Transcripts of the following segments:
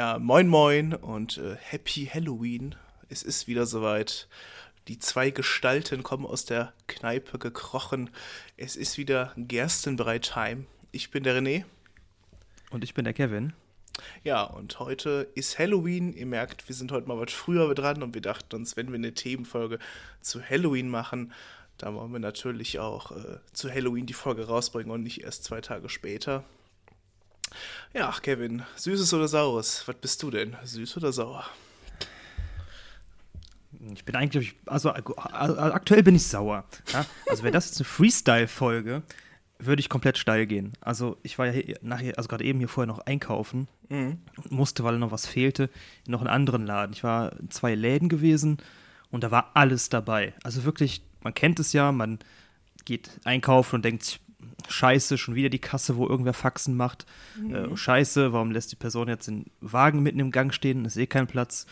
Ja, moin moin und äh, Happy Halloween. Es ist wieder soweit. Die zwei Gestalten kommen aus der Kneipe gekrochen. Es ist wieder Gerstenbrei-Time. Ich bin der René. Und ich bin der Kevin. Ja, und heute ist Halloween. Ihr merkt, wir sind heute mal was früher dran und wir dachten uns, wenn wir eine Themenfolge zu Halloween machen, dann wollen wir natürlich auch äh, zu Halloween die Folge rausbringen und nicht erst zwei Tage später. Ja, Kevin, süßes oder saures? Was bist du denn? Süß oder sauer? Ich bin eigentlich, also, also aktuell bin ich sauer. Ja? Also wäre das jetzt eine Freestyle-Folge, würde ich komplett steil gehen. Also ich war ja hier, nachher, also gerade eben hier vorher noch einkaufen mhm. und musste, weil noch was fehlte, in noch einen anderen Laden. Ich war in zwei Läden gewesen und da war alles dabei. Also wirklich, man kennt es ja, man geht einkaufen und denkt sich, Scheiße, schon wieder die Kasse, wo irgendwer Faxen macht. Mhm. Äh, scheiße, warum lässt die Person jetzt den Wagen mitten im Gang stehen? Ist eh kein Platz.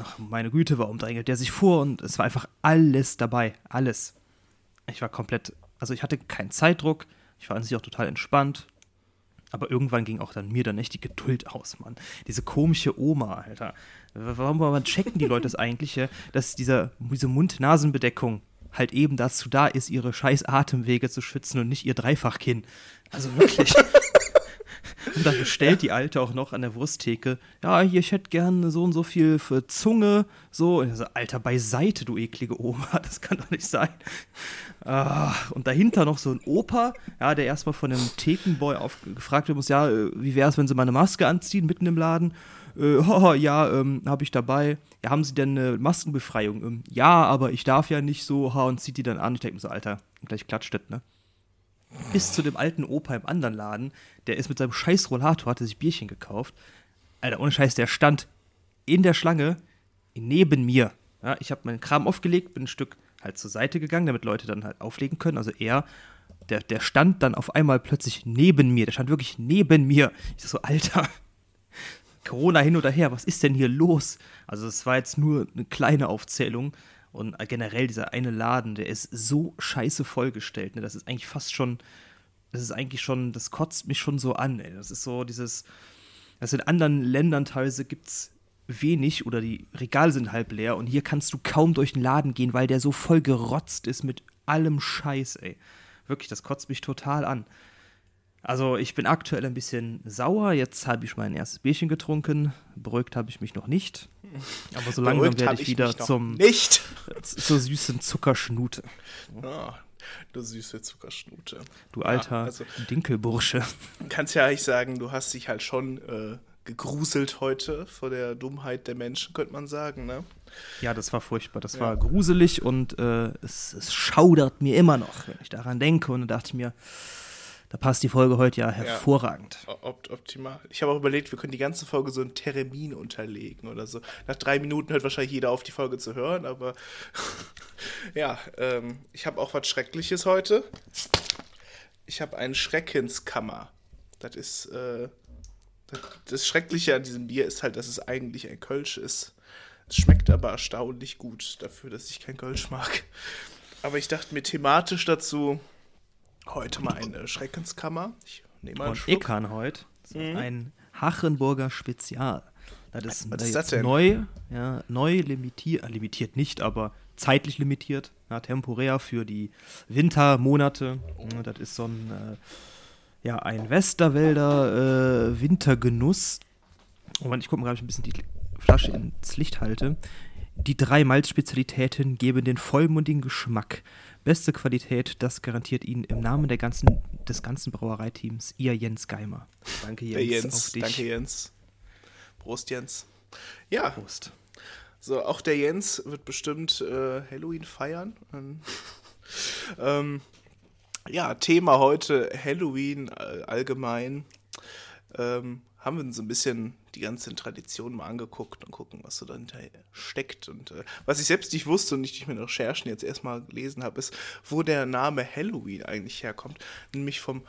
Ach, meine Güte, warum drängelt der sich vor? Und es war einfach alles dabei. Alles. Ich war komplett, also ich hatte keinen Zeitdruck. Ich war an sich auch total entspannt. Aber irgendwann ging auch dann mir dann echt die Geduld aus, Mann. Diese komische Oma, Alter. Warum, warum checken die Leute das eigentlich, dass dieser, diese Mund-Nasen-Bedeckung halt eben dazu da ist, ihre scheiß Atemwege zu schützen und nicht ihr Dreifachkinn. Also wirklich. und dann bestellt die Alte auch noch an der Wursttheke, ja, hier, ich hätte gerne so und so viel für Zunge, so. So, Alter, beiseite, du eklige Oma, das kann doch nicht sein. Ah, und dahinter noch so ein Opa, ja, der erstmal von einem Thekenboy gefragt wird muss, ja, äh, wie wäre es, wenn sie mal eine Maske anziehen mitten im Laden? Äh, oh, ja, ähm, habe ich dabei. Ja, haben Sie denn eine Maskenbefreiung? Ähm, ja, aber ich darf ja nicht so, ha, und zieht die dann an. Ich denke mir so, Alter, gleich klatscht das, ne? Bis zu dem alten Opa im anderen Laden, der ist mit seinem scheiß Rollator, hatte sich Bierchen gekauft. Alter, ohne Scheiß, der stand in der Schlange neben mir. Ja, ich habe meinen Kram aufgelegt, bin ein Stück halt zur Seite gegangen, damit Leute dann halt auflegen können. Also er, der, der stand dann auf einmal plötzlich neben mir. Der stand wirklich neben mir. Ich so, Alter, Corona hin oder her, was ist denn hier los? Also es war jetzt nur eine kleine Aufzählung und generell dieser eine Laden, der ist so scheiße vollgestellt, ne? Das ist eigentlich fast schon, das ist eigentlich schon, das kotzt mich schon so an, ey. Das ist so dieses, also in anderen Ländern teilweise gibt's wenig oder die Regale sind halb leer und hier kannst du kaum durch den Laden gehen, weil der so voll gerotzt ist mit allem Scheiß, ey. Wirklich, das kotzt mich total an. Also ich bin aktuell ein bisschen sauer. Jetzt habe ich mein erstes Bierchen getrunken. Beruhigt habe ich mich noch nicht. Aber so langsam werde ich, ich wieder zum nicht. zur süßen Zuckerschnute. Oh, du süße Zuckerschnute. Du alter ja, also, Dinkelbursche. Kannst ja eigentlich sagen, du hast dich halt schon äh, gegruselt heute vor der Dummheit der Menschen, könnte man sagen, ne? Ja, das war furchtbar. Das ja. war gruselig und äh, es, es schaudert mir immer noch, wenn ich daran denke. Und da dachte ich mir, da passt die Folge heute ja hervorragend. Ja, opt optimal. Ich habe auch überlegt, wir können die ganze Folge so einen Termin unterlegen oder so. Nach drei Minuten hört wahrscheinlich jeder auf, die Folge zu hören, aber ja, ähm, ich habe auch was Schreckliches heute. Ich habe einen Schreckenskammer. Das ist, äh, das, das Schreckliche an diesem Bier ist halt, dass es eigentlich ein Kölsch ist. Es schmeckt aber erstaunlich gut dafür, dass ich kein Kölsch mag. Aber ich dachte mir thematisch dazu, Heute mal eine Schreckenskammer. Ich nehme mal einen Und ich kann heute mhm. ein Hachenburger Spezial. Das ist, Was ist das denn? neu, ja, neu limitiert, äh, limitiert nicht, aber zeitlich limitiert, ja, temporär für die Wintermonate. Ja, das ist so ein, äh, ja, ein Westerwälder äh, Wintergenuss. Und ich gucke mal, ob ich ein bisschen die Flasche ins Licht halte. Die drei Malzspezialitäten geben den vollmundigen Geschmack Beste Qualität, das garantiert Ihnen im Namen der ganzen, des ganzen Brauereiteams Ihr Jens Geimer. Danke, Jens. Der Jens. Danke, Jens. Prost, Jens. Ja. Prost. So, auch der Jens wird bestimmt äh, Halloween feiern. ähm, ja, Thema heute Halloween äh, allgemein. Ähm, haben wir so ein bisschen die ganzen Traditionen mal angeguckt und gucken, was so dahinter steckt. Und äh, was ich selbst nicht wusste und nicht durch meine Recherchen jetzt erstmal gelesen habe, ist, wo der Name Halloween eigentlich herkommt. Nämlich vom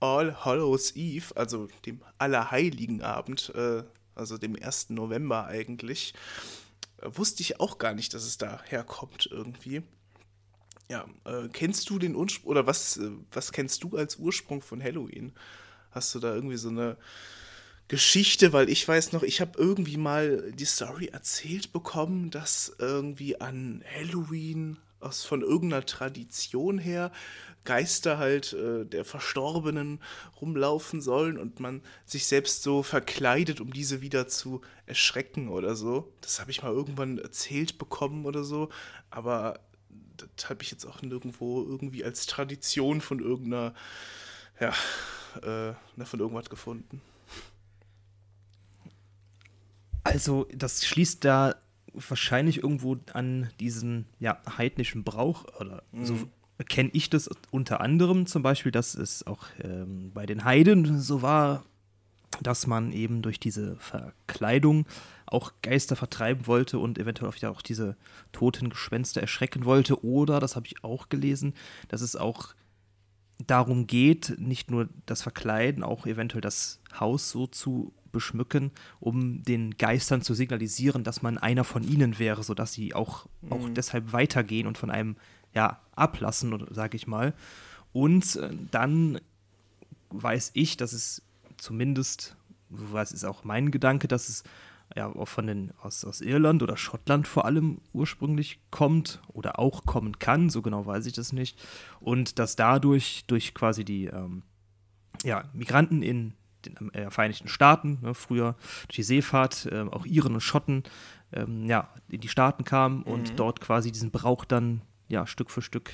All Hallows Eve, also dem Allerheiligen Abend, äh, also dem 1. November eigentlich. Äh, wusste ich auch gar nicht, dass es da herkommt irgendwie. Ja, äh, kennst du den Ursprung, oder was, äh, was kennst du als Ursprung von Halloween? Hast du da irgendwie so eine Geschichte, weil ich weiß noch, ich habe irgendwie mal die Story erzählt bekommen, dass irgendwie an Halloween aus von irgendeiner Tradition her Geister halt äh, der Verstorbenen rumlaufen sollen und man sich selbst so verkleidet, um diese wieder zu erschrecken oder so. Das habe ich mal irgendwann erzählt bekommen oder so, aber das habe ich jetzt auch nirgendwo irgendwie als Tradition von irgendeiner, ja, äh, von irgendwas gefunden. Also, das schließt da wahrscheinlich irgendwo an diesen ja, heidnischen Brauch oder mhm. so kenne ich das unter anderem zum Beispiel, dass es auch ähm, bei den Heiden so war, dass man eben durch diese Verkleidung auch Geister vertreiben wollte und eventuell auch diese toten Gespenster erschrecken wollte. Oder, das habe ich auch gelesen, dass es auch darum geht, nicht nur das Verkleiden, auch eventuell das Haus so zu beschmücken, um den Geistern zu signalisieren, dass man einer von ihnen wäre, sodass sie auch, mhm. auch deshalb weitergehen und von einem ja, ablassen, sage ich mal. Und äh, dann weiß ich, dass es zumindest, was ist auch mein Gedanke, dass es ja auch von den aus, aus Irland oder Schottland vor allem ursprünglich kommt oder auch kommen kann, so genau weiß ich das nicht. Und dass dadurch durch quasi die ähm, ja, Migranten in den äh, Vereinigten Staaten, ne, früher durch die Seefahrt, äh, auch Iren und Schotten, ähm, ja, in die Staaten kamen und mhm. dort quasi diesen Brauch dann ja, Stück für Stück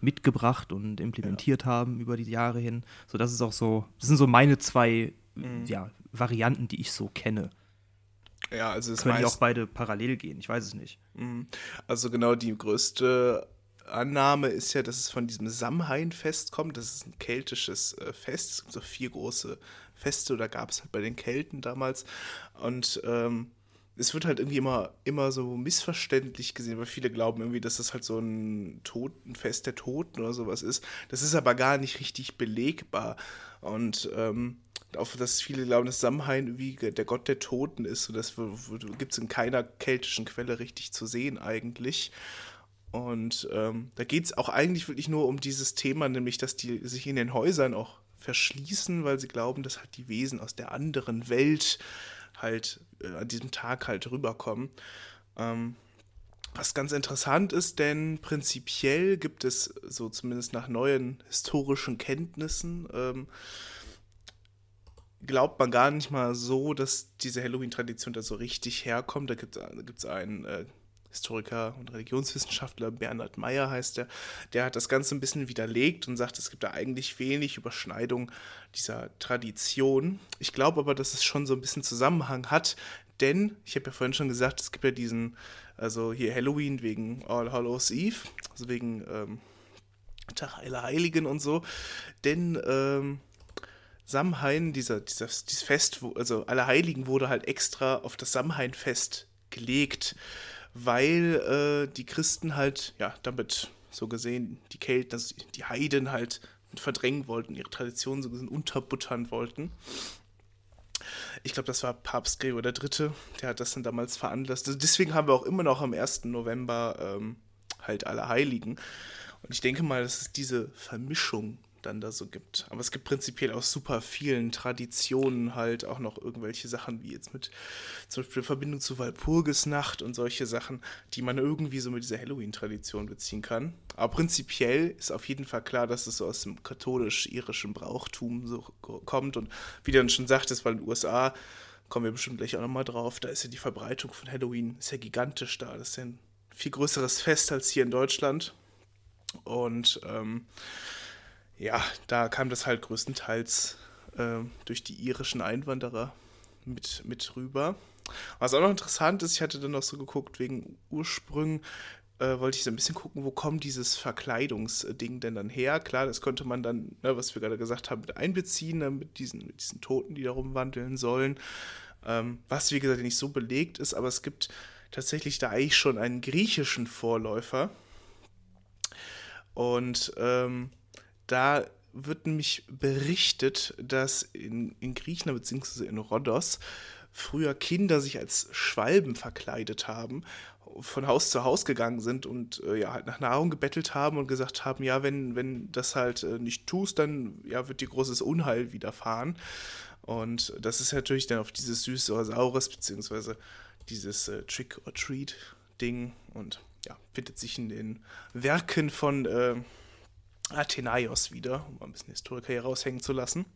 mitgebracht und implementiert ja. haben über die Jahre hin. So, das ist auch so, das sind so meine zwei mhm. ja, Varianten, die ich so kenne. Ja, also es können die auch beide parallel gehen, ich weiß es nicht. Mhm. Also genau die größte Annahme ist ja, dass es von diesem Samhain-Fest kommt. Das ist ein keltisches äh, Fest. Es gibt so vier große Feste, oder gab es halt bei den Kelten damals. Und ähm, es wird halt irgendwie immer, immer so missverständlich gesehen, weil viele glauben irgendwie, dass das halt so ein Totenfest der Toten oder sowas ist. Das ist aber gar nicht richtig belegbar. Und ähm, auch, dass viele glauben, dass Samhain irgendwie der Gott der Toten ist. Und das gibt es in keiner keltischen Quelle richtig zu sehen eigentlich. Und ähm, da geht es auch eigentlich wirklich nur um dieses Thema, nämlich, dass die sich in den Häusern auch verschließen, weil sie glauben, dass halt die Wesen aus der anderen Welt halt äh, an diesem Tag halt rüberkommen. Ähm, was ganz interessant ist, denn prinzipiell gibt es, so zumindest nach neuen historischen Kenntnissen, ähm, glaubt man gar nicht mal so, dass diese Halloween-Tradition da so richtig herkommt. Da gibt es einen äh, Historiker und Religionswissenschaftler, Bernhard Meyer heißt der, der hat das Ganze ein bisschen widerlegt und sagt, es gibt da eigentlich wenig Überschneidung dieser Tradition. Ich glaube aber, dass es schon so ein bisschen Zusammenhang hat, denn ich habe ja vorhin schon gesagt, es gibt ja diesen, also hier Halloween wegen All Hallows Eve, also wegen ähm, Tag aller Heiligen und so, denn ähm, Samhain, dieser, dieser, dieses Fest, also Allerheiligen wurde halt extra auf das Samhain-Fest gelegt weil äh, die Christen halt, ja, damit so gesehen die Kelten, also die Heiden halt verdrängen wollten, ihre Tradition so gesehen unterbuttern wollten. Ich glaube, das war Papst Gregor III., der hat das dann damals veranlasst. Also deswegen haben wir auch immer noch am 1. November ähm, halt alle Heiligen. Und ich denke mal, dass es diese Vermischung dann da so gibt. Aber es gibt prinzipiell aus super vielen Traditionen halt auch noch irgendwelche Sachen, wie jetzt mit zum Beispiel Verbindung zu Walpurgisnacht und solche Sachen, die man irgendwie so mit dieser Halloween-Tradition beziehen kann. Aber prinzipiell ist auf jeden Fall klar, dass es so aus dem katholisch-irischen Brauchtum so kommt. Und wie du dann schon sagtest, weil in den USA kommen wir bestimmt gleich auch nochmal drauf, da ist ja die Verbreitung von Halloween ist ja gigantisch da. Das ist ja ein viel größeres Fest als hier in Deutschland. Und ähm, ja, da kam das halt größtenteils äh, durch die irischen Einwanderer mit, mit rüber. Was auch noch interessant ist, ich hatte dann noch so geguckt, wegen Ursprüngen, äh, wollte ich so ein bisschen gucken, wo kommt dieses Verkleidungsding denn dann her? Klar, das konnte man dann, ne, was wir gerade gesagt haben, mit einbeziehen, ne, mit, diesen, mit diesen Toten, die da rumwandeln sollen. Ähm, was, wie gesagt, nicht so belegt ist, aber es gibt tatsächlich da eigentlich schon einen griechischen Vorläufer. Und ähm, da wird nämlich berichtet, dass in, in Griechenland bzw. in Rhodos früher Kinder sich als Schwalben verkleidet haben von Haus zu Haus gegangen sind und äh, ja halt nach Nahrung gebettelt haben und gesagt haben, ja, wenn, wenn das halt äh, nicht tust, dann ja, wird dir großes Unheil widerfahren. Und das ist natürlich dann auf dieses süße oder saures, beziehungsweise dieses äh, Trick-or-Treat-Ding und ja, findet sich in den Werken von äh, Athenaios wieder, um ein bisschen Historiker hier raushängen zu lassen.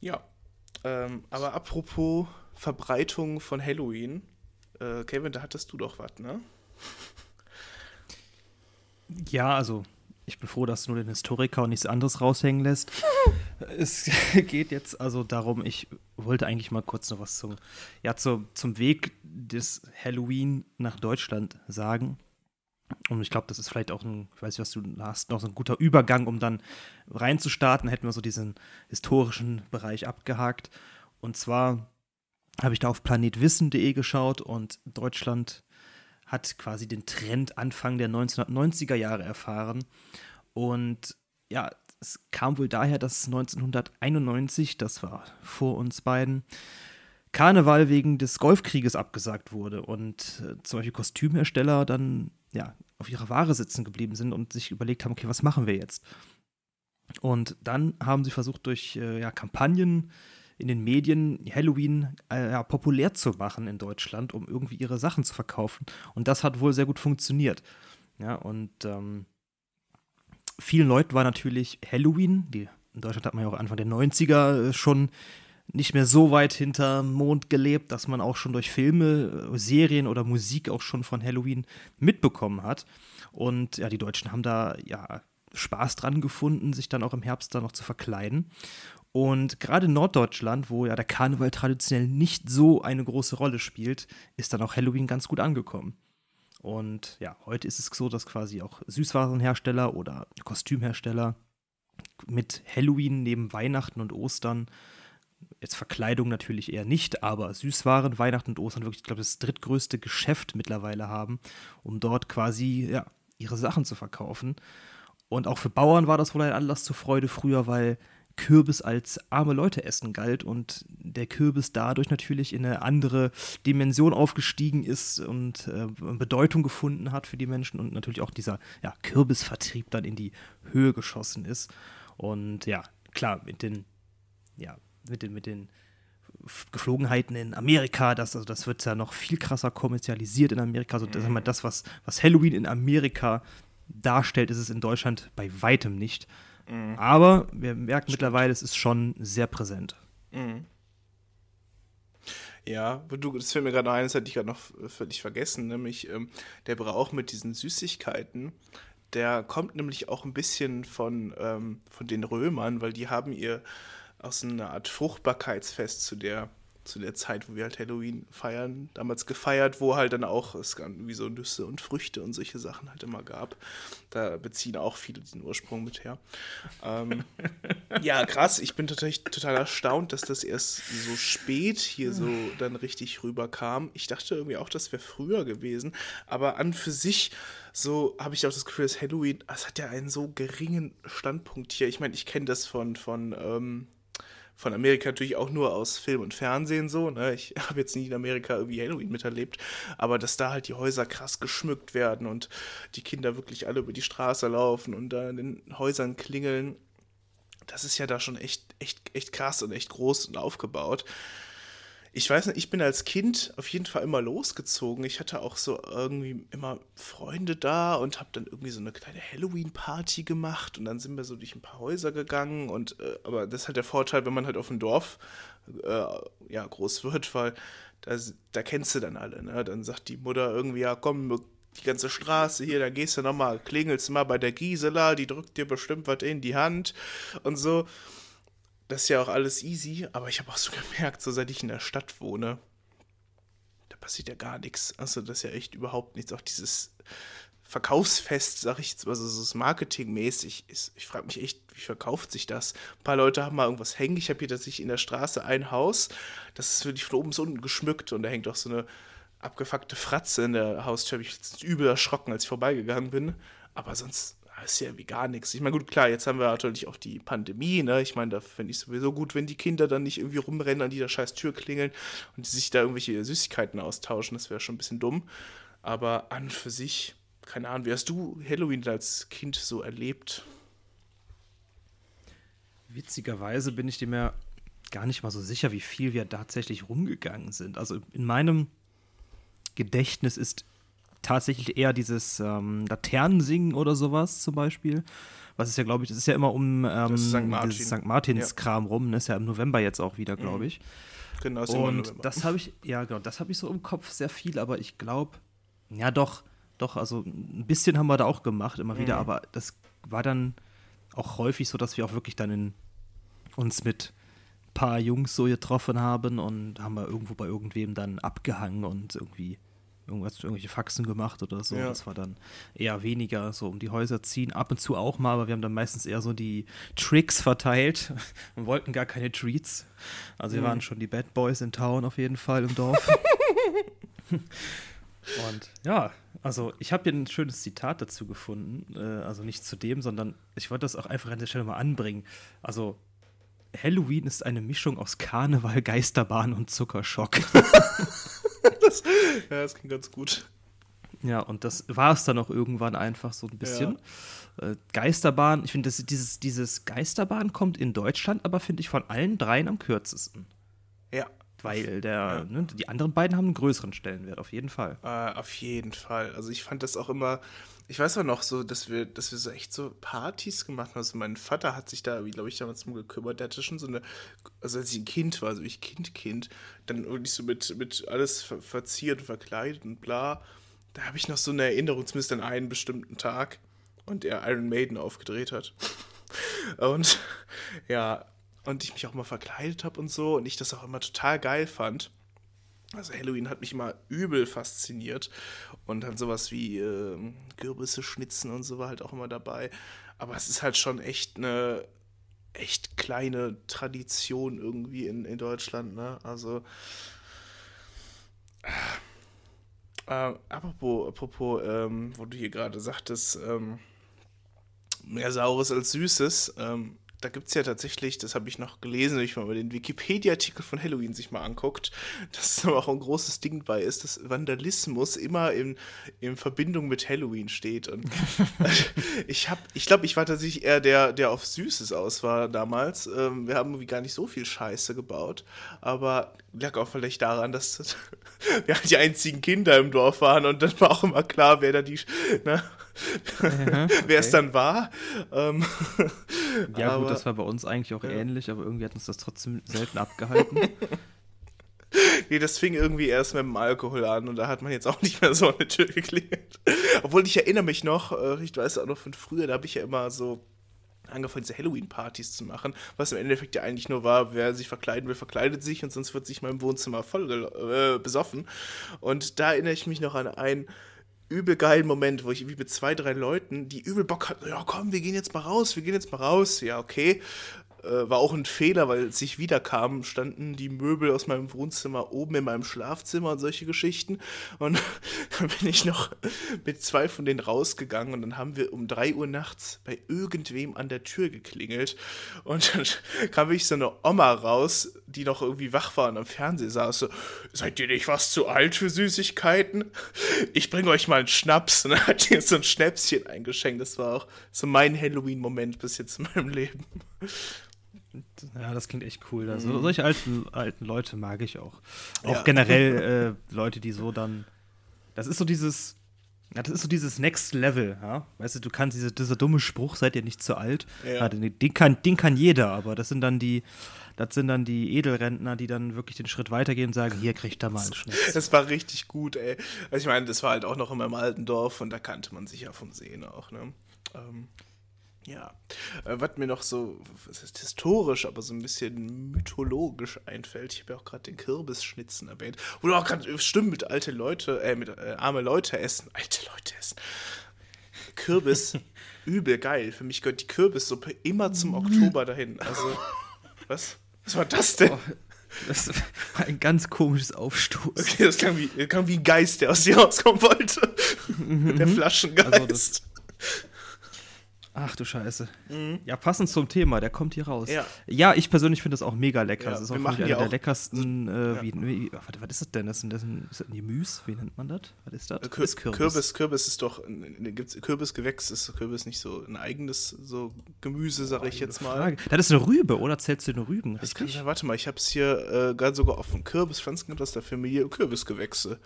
Ja, ähm, aber apropos Verbreitung von Halloween, äh, Kevin, da hattest du doch was, ne? Ja, also ich bin froh, dass du nur den Historiker und nichts anderes raushängen lässt. es geht jetzt also darum, ich wollte eigentlich mal kurz noch was zum, ja, zu, zum Weg des Halloween nach Deutschland sagen. Und ich glaube, das ist vielleicht auch ein, ich weiß nicht, was du hast, noch so ein guter Übergang, um dann reinzustarten. Hätten wir so diesen historischen Bereich abgehakt. Und zwar habe ich da auf planetwissen.de geschaut und Deutschland hat quasi den Trend Anfang der 1990er Jahre erfahren. Und ja, es kam wohl daher, dass 1991, das war vor uns beiden, Karneval wegen des Golfkrieges abgesagt wurde und äh, zum Beispiel Kostümhersteller dann ja auf ihrer Ware sitzen geblieben sind und sich überlegt haben, okay, was machen wir jetzt? Und dann haben sie versucht, durch äh, ja, Kampagnen in den Medien Halloween äh, ja, populär zu machen in Deutschland, um irgendwie ihre Sachen zu verkaufen. Und das hat wohl sehr gut funktioniert. Ja, und ähm, vielen Leuten war natürlich Halloween, die, in Deutschland hat man ja auch Anfang der 90er äh, schon nicht mehr so weit hinter Mond gelebt, dass man auch schon durch Filme, äh, Serien oder Musik auch schon von Halloween mitbekommen hat. Und ja, die Deutschen haben da ja Spaß dran gefunden, sich dann auch im Herbst da noch zu verkleiden. Und gerade in Norddeutschland, wo ja der Karneval traditionell nicht so eine große Rolle spielt, ist dann auch Halloween ganz gut angekommen. Und ja, heute ist es so, dass quasi auch Süßwarenhersteller oder Kostümhersteller mit Halloween neben Weihnachten und Ostern, jetzt Verkleidung natürlich eher nicht, aber Süßwaren, Weihnachten und Ostern wirklich, ich glaube, das drittgrößte Geschäft mittlerweile haben, um dort quasi ja, ihre Sachen zu verkaufen. Und auch für Bauern war das wohl ein Anlass zur Freude früher, weil Kürbis als arme Leute essen galt und der Kürbis dadurch natürlich in eine andere Dimension aufgestiegen ist und äh, Bedeutung gefunden hat für die Menschen und natürlich auch dieser ja, Kürbisvertrieb dann in die Höhe geschossen ist. Und ja, klar, mit den, ja, mit den, mit den Geflogenheiten in Amerika, das, also das wird ja noch viel krasser kommerzialisiert in Amerika. Also das, mhm. das was, was Halloween in Amerika darstellt, ist es in Deutschland bei weitem nicht. Mhm. Aber wir merken Stimmt. mittlerweile, es ist schon sehr präsent. Mhm. Ja, du, das fällt mir gerade ein, das hatte ich gerade noch völlig vergessen, nämlich ähm, der Brauch mit diesen Süßigkeiten, der kommt nämlich auch ein bisschen von, ähm, von den Römern, weil die haben ihr aus einer Art Fruchtbarkeitsfest zu der zu der Zeit, wo wir halt Halloween feiern, damals gefeiert, wo halt dann auch es wie so Nüsse und Früchte und solche Sachen halt immer gab. Da beziehen auch viele den Ursprung mit her. Ähm, ja, krass. Ich bin total, total erstaunt, dass das erst so spät hier so dann richtig rüberkam. Ich dachte irgendwie auch, das wäre früher gewesen. Aber an für sich so habe ich auch das Gefühl, dass Halloween, das hat ja einen so geringen Standpunkt hier. Ich meine, ich kenne das von, von ähm, von Amerika natürlich auch nur aus Film und Fernsehen so. Ne? Ich habe jetzt nie in Amerika irgendwie Halloween miterlebt, aber dass da halt die Häuser krass geschmückt werden und die Kinder wirklich alle über die Straße laufen und da in den Häusern klingeln, das ist ja da schon echt, echt, echt krass und echt groß und aufgebaut ich weiß nicht, ich bin als Kind auf jeden Fall immer losgezogen. Ich hatte auch so irgendwie immer Freunde da und habe dann irgendwie so eine kleine Halloween-Party gemacht und dann sind wir so durch ein paar Häuser gegangen und äh, aber das ist halt der Vorteil, wenn man halt auf dem Dorf äh, ja groß wird, weil da, da kennst du dann alle, ne? Dann sagt die Mutter irgendwie, ja komm, die ganze Straße hier, da gehst du nochmal, klingelst mal bei der Gisela, die drückt dir bestimmt was in die Hand und so das ist ja auch alles easy, aber ich habe auch so gemerkt, so seit ich in der Stadt wohne, da passiert ja gar nichts. Also das ist ja echt überhaupt nichts. Auch dieses Verkaufsfest, sag ich jetzt mal, so so marketingmäßig ist. Ich frage mich echt, wie verkauft sich das? Ein paar Leute haben mal irgendwas hängen. Ich habe hier tatsächlich in der Straße ein Haus, das ist wirklich von oben bis unten geschmückt und da hängt auch so eine abgefuckte Fratze in der Haustür. Ich jetzt übel erschrocken, als ich vorbeigegangen bin. Aber sonst ist ja wie gar nichts. Ich meine, gut, klar, jetzt haben wir natürlich auch die Pandemie, ne? Ich meine, da fände ich sowieso gut, wenn die Kinder dann nicht irgendwie rumrennen an dieser scheiß Tür klingeln und sich da irgendwelche Süßigkeiten austauschen. Das wäre schon ein bisschen dumm. Aber an und für sich, keine Ahnung, wie hast du Halloween als Kind so erlebt? Witzigerweise bin ich dir mir gar nicht mal so sicher, wie viel wir tatsächlich rumgegangen sind. Also in meinem Gedächtnis ist tatsächlich eher dieses ähm, Laternensingen oder sowas zum Beispiel. Was ist ja, glaube ich, das ist ja immer um ähm, St. Martin. St. Martins-Kram ja. rum. Das ist ja im November jetzt auch wieder, glaube mhm. ich. Genau, ist Und November. das habe ich, ja genau, das habe ich so im Kopf sehr viel, aber ich glaube, ja doch, doch, also ein bisschen haben wir da auch gemacht, immer mhm. wieder, aber das war dann auch häufig so, dass wir auch wirklich dann in, uns mit ein paar Jungs so getroffen haben und haben wir irgendwo bei irgendwem dann abgehangen und irgendwie irgendwas, irgendwelche Faxen gemacht oder so. Ja. Das war dann eher weniger so um die Häuser ziehen. Ab und zu auch mal, aber wir haben dann meistens eher so die Tricks verteilt und wollten gar keine Treats. Also wir mhm. waren schon die Bad Boys in Town auf jeden Fall im Dorf. und ja, also ich habe hier ein schönes Zitat dazu gefunden. Äh, also nicht zu dem, sondern ich wollte das auch einfach an der Stelle mal anbringen. Also Halloween ist eine Mischung aus Karneval, Geisterbahn und Zuckerschock. Das, ja, das ging ganz gut. Ja, und das war es dann auch irgendwann einfach so ein bisschen. Ja. Äh, Geisterbahn, ich finde, dieses, dieses Geisterbahn kommt in Deutschland, aber finde ich von allen dreien am kürzesten. Ja. Weil der, ja. ne, die anderen beiden haben einen größeren Stellenwert, auf jeden Fall. Äh, auf jeden Fall. Also ich fand das auch immer, ich weiß auch noch so, dass wir, dass wir so echt so Partys gemacht haben. Also mein Vater hat sich da, glaube ich, damals drum gekümmert. Der hatte schon so eine, also als ich ein Kind war, so ich Kind, Kind, dann wirklich so mit, mit alles ver verziert, verkleidet und bla. Da habe ich noch so eine Erinnerung, zumindest an einen bestimmten Tag und er Iron Maiden aufgedreht hat. und ja, und ich mich auch mal verkleidet habe und so und ich das auch immer total geil fand. Also Halloween hat mich immer übel fasziniert und dann sowas wie äh, Kürbisse schnitzen und so war halt auch immer dabei. Aber es ist halt schon echt eine echt kleine Tradition irgendwie in, in Deutschland, ne? Also äh, apropos, apropos ähm, wo du hier gerade sagtest, ähm, mehr Saures als Süßes, ähm, da gibt es ja tatsächlich, das habe ich noch gelesen, wenn ich mal den Wikipedia-Artikel von Halloween sich mal anguckt, dass es aber auch ein großes Ding bei ist, dass Vandalismus immer in, in Verbindung mit Halloween steht. Und ich habe, ich glaube, ich war tatsächlich eher der, der auf Süßes aus war damals. Ähm, wir haben irgendwie gar nicht so viel Scheiße gebaut, aber lag auch vielleicht daran, dass wir halt die einzigen Kinder im Dorf waren und dann war auch immer klar, wer da die, ne, okay. wer es dann war. Ähm, ja, aber, gut, das war bei uns eigentlich auch ja. ähnlich, aber irgendwie hat uns das trotzdem selten abgehalten. nee, das fing irgendwie erst mit dem Alkohol an und da hat man jetzt auch nicht mehr so eine Tür geklingelt. Obwohl ich erinnere mich noch, äh, ich weiß auch noch von früher, da habe ich ja immer so angefangen, diese Halloween-Partys zu machen, was im Endeffekt ja eigentlich nur war, wer sich verkleiden will, verkleidet sich und sonst wird sich mein Wohnzimmer voll äh, besoffen. Und da erinnere ich mich noch an einen übel geilen Moment, wo ich wie mit zwei, drei Leuten, die übel Bock hatten, ja komm, wir gehen jetzt mal raus, wir gehen jetzt mal raus. Ja, okay. Äh, war auch ein Fehler, weil als ich wiederkam, standen die Möbel aus meinem Wohnzimmer oben in meinem Schlafzimmer und solche Geschichten. Und dann bin ich noch mit zwei von denen rausgegangen und dann haben wir um drei Uhr nachts bei irgendwem an der Tür geklingelt. Und dann kam ich so eine Oma raus, die noch irgendwie wach war und am Fernseher saß. So, seid ihr nicht was zu alt für Süßigkeiten? Ich bringe euch mal einen Schnaps. Und dann hat die so ein Schnäpschen eingeschenkt. Das war auch so mein Halloween-Moment bis jetzt in meinem Leben. Ja, das klingt echt cool. Also, mhm. Solche alten, alten Leute mag ich auch. Auch ja. generell äh, Leute, die so dann. Das ist so dieses. Ja, das ist so dieses Next Level, ja. Weißt du, du kannst diese, dieser dumme Spruch, seid ihr nicht zu alt. Ja. ja den, den, kann, den kann jeder, aber das sind dann die, das sind dann die Edelrentner, die dann wirklich den Schritt weitergehen und sagen, hier kriegt er mal einen Schnitt. Das war richtig gut, ey. Also ich meine, das war halt auch noch in meinem alten Dorf und da kannte man sich ja vom Sehen auch, ne? Ähm, ja, äh, was mir noch so, was ist historisch, aber so ein bisschen mythologisch einfällt, ich habe ja auch gerade den Kürbisschnitzen erwähnt, wo du auch gerade stimmt mit alte Leute, äh, mit äh, arme Leute essen, alte Leute essen. Kürbis, übel geil. Für mich gehört die Kürbissuppe immer zum Oktober dahin. Also, was? Was war das denn? Oh, das war ein ganz komisches Aufstoß. Okay, das klang wie, klang wie ein Geist, der aus dir rauskommen wollte. Der Flaschengeist. Also das, Ach du Scheiße. Ja, passend zum Thema, der kommt hier raus. Ja. Ja, ich persönlich finde das auch mega lecker. Ja, das ist auch einer der leckersten, äh, Ja. wie, wie, was, was ist das denn? Das das ein, ist das ein Gemüse? Wie nennt man das? Was ist das? Äh, Kür ist Kürbis. Kürbis, ist doch, gibt's Kürbisgewächs, ist Kürbis nicht so ein eigenes so Gemüse, sag ich jetzt mal. Frage. Das ist eine Rübe, oder? Zählst du den Rüben, Das kann richtig? warte mal, ich habe es hier äh, gerade sogar offen. Kürbispflanzen gibt aus der Familie Kürbisgewächse.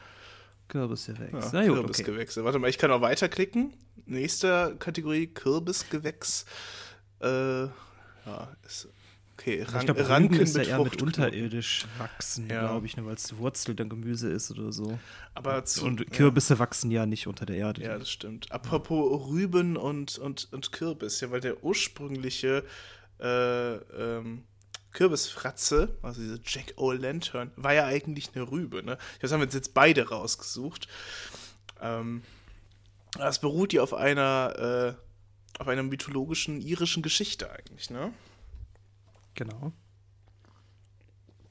Kürbisgewächs. Ja, Na gut, okay. Kürbisgewächse. Warte mal, ich kann auch weiterklicken. Nächste Kategorie, Kürbisgewächs. Äh, ja, ist. Okay, Also Ran ich glaube, Ranken ist ja eher mit unterirdisch wachsen, Ja. glaube ich, ne, weil es Wurzel dann Gemüse ist oder so. Aber zu, Und ja. Kürbisse wachsen ja nicht unter der Erde. Ja, das stimmt. Apropos Rüben und, und, und Kürbis, ja, weil der ursprüngliche äh, ähm, Kürbisfratze, also diese Jack O'Lantern, war ja eigentlich eine Rübe, ne? Das haben wir jetzt beide rausgesucht. Ähm, das beruht ja auf einer, äh, auf einer mythologischen irischen Geschichte eigentlich, ne? Genau.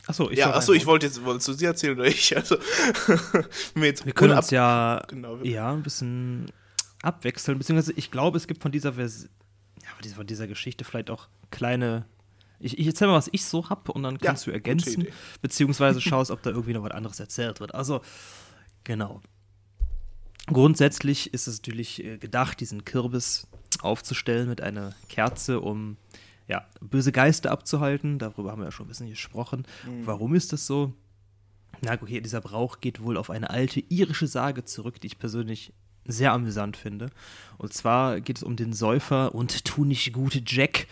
Achso, ich ja, achso, ich wollte jetzt, wolltest du sie erzählen oder ich? Also, wir jetzt Wir können uns ja, Genau, ja ein bisschen abwechseln, beziehungsweise ich glaube, es gibt von dieser Vers ja, von dieser Geschichte vielleicht auch kleine. Ich, ich erzähl mal, was ich so hab und dann kannst du gute ergänzen, beziehungsweise schaust, ob da irgendwie noch was anderes erzählt wird. Also, genau. Grundsätzlich ist es natürlich äh, gedacht, diesen Kürbis aufzustellen mit einer Kerze, um ja, böse Geister abzuhalten. Darüber haben wir ja schon ein bisschen gesprochen. Warum ist das so? Na gut, okay, dieser Brauch geht wohl auf eine alte irische Sage zurück, die ich persönlich sehr amüsant finde. Und zwar geht es um den Säufer und tu nicht gute Jack.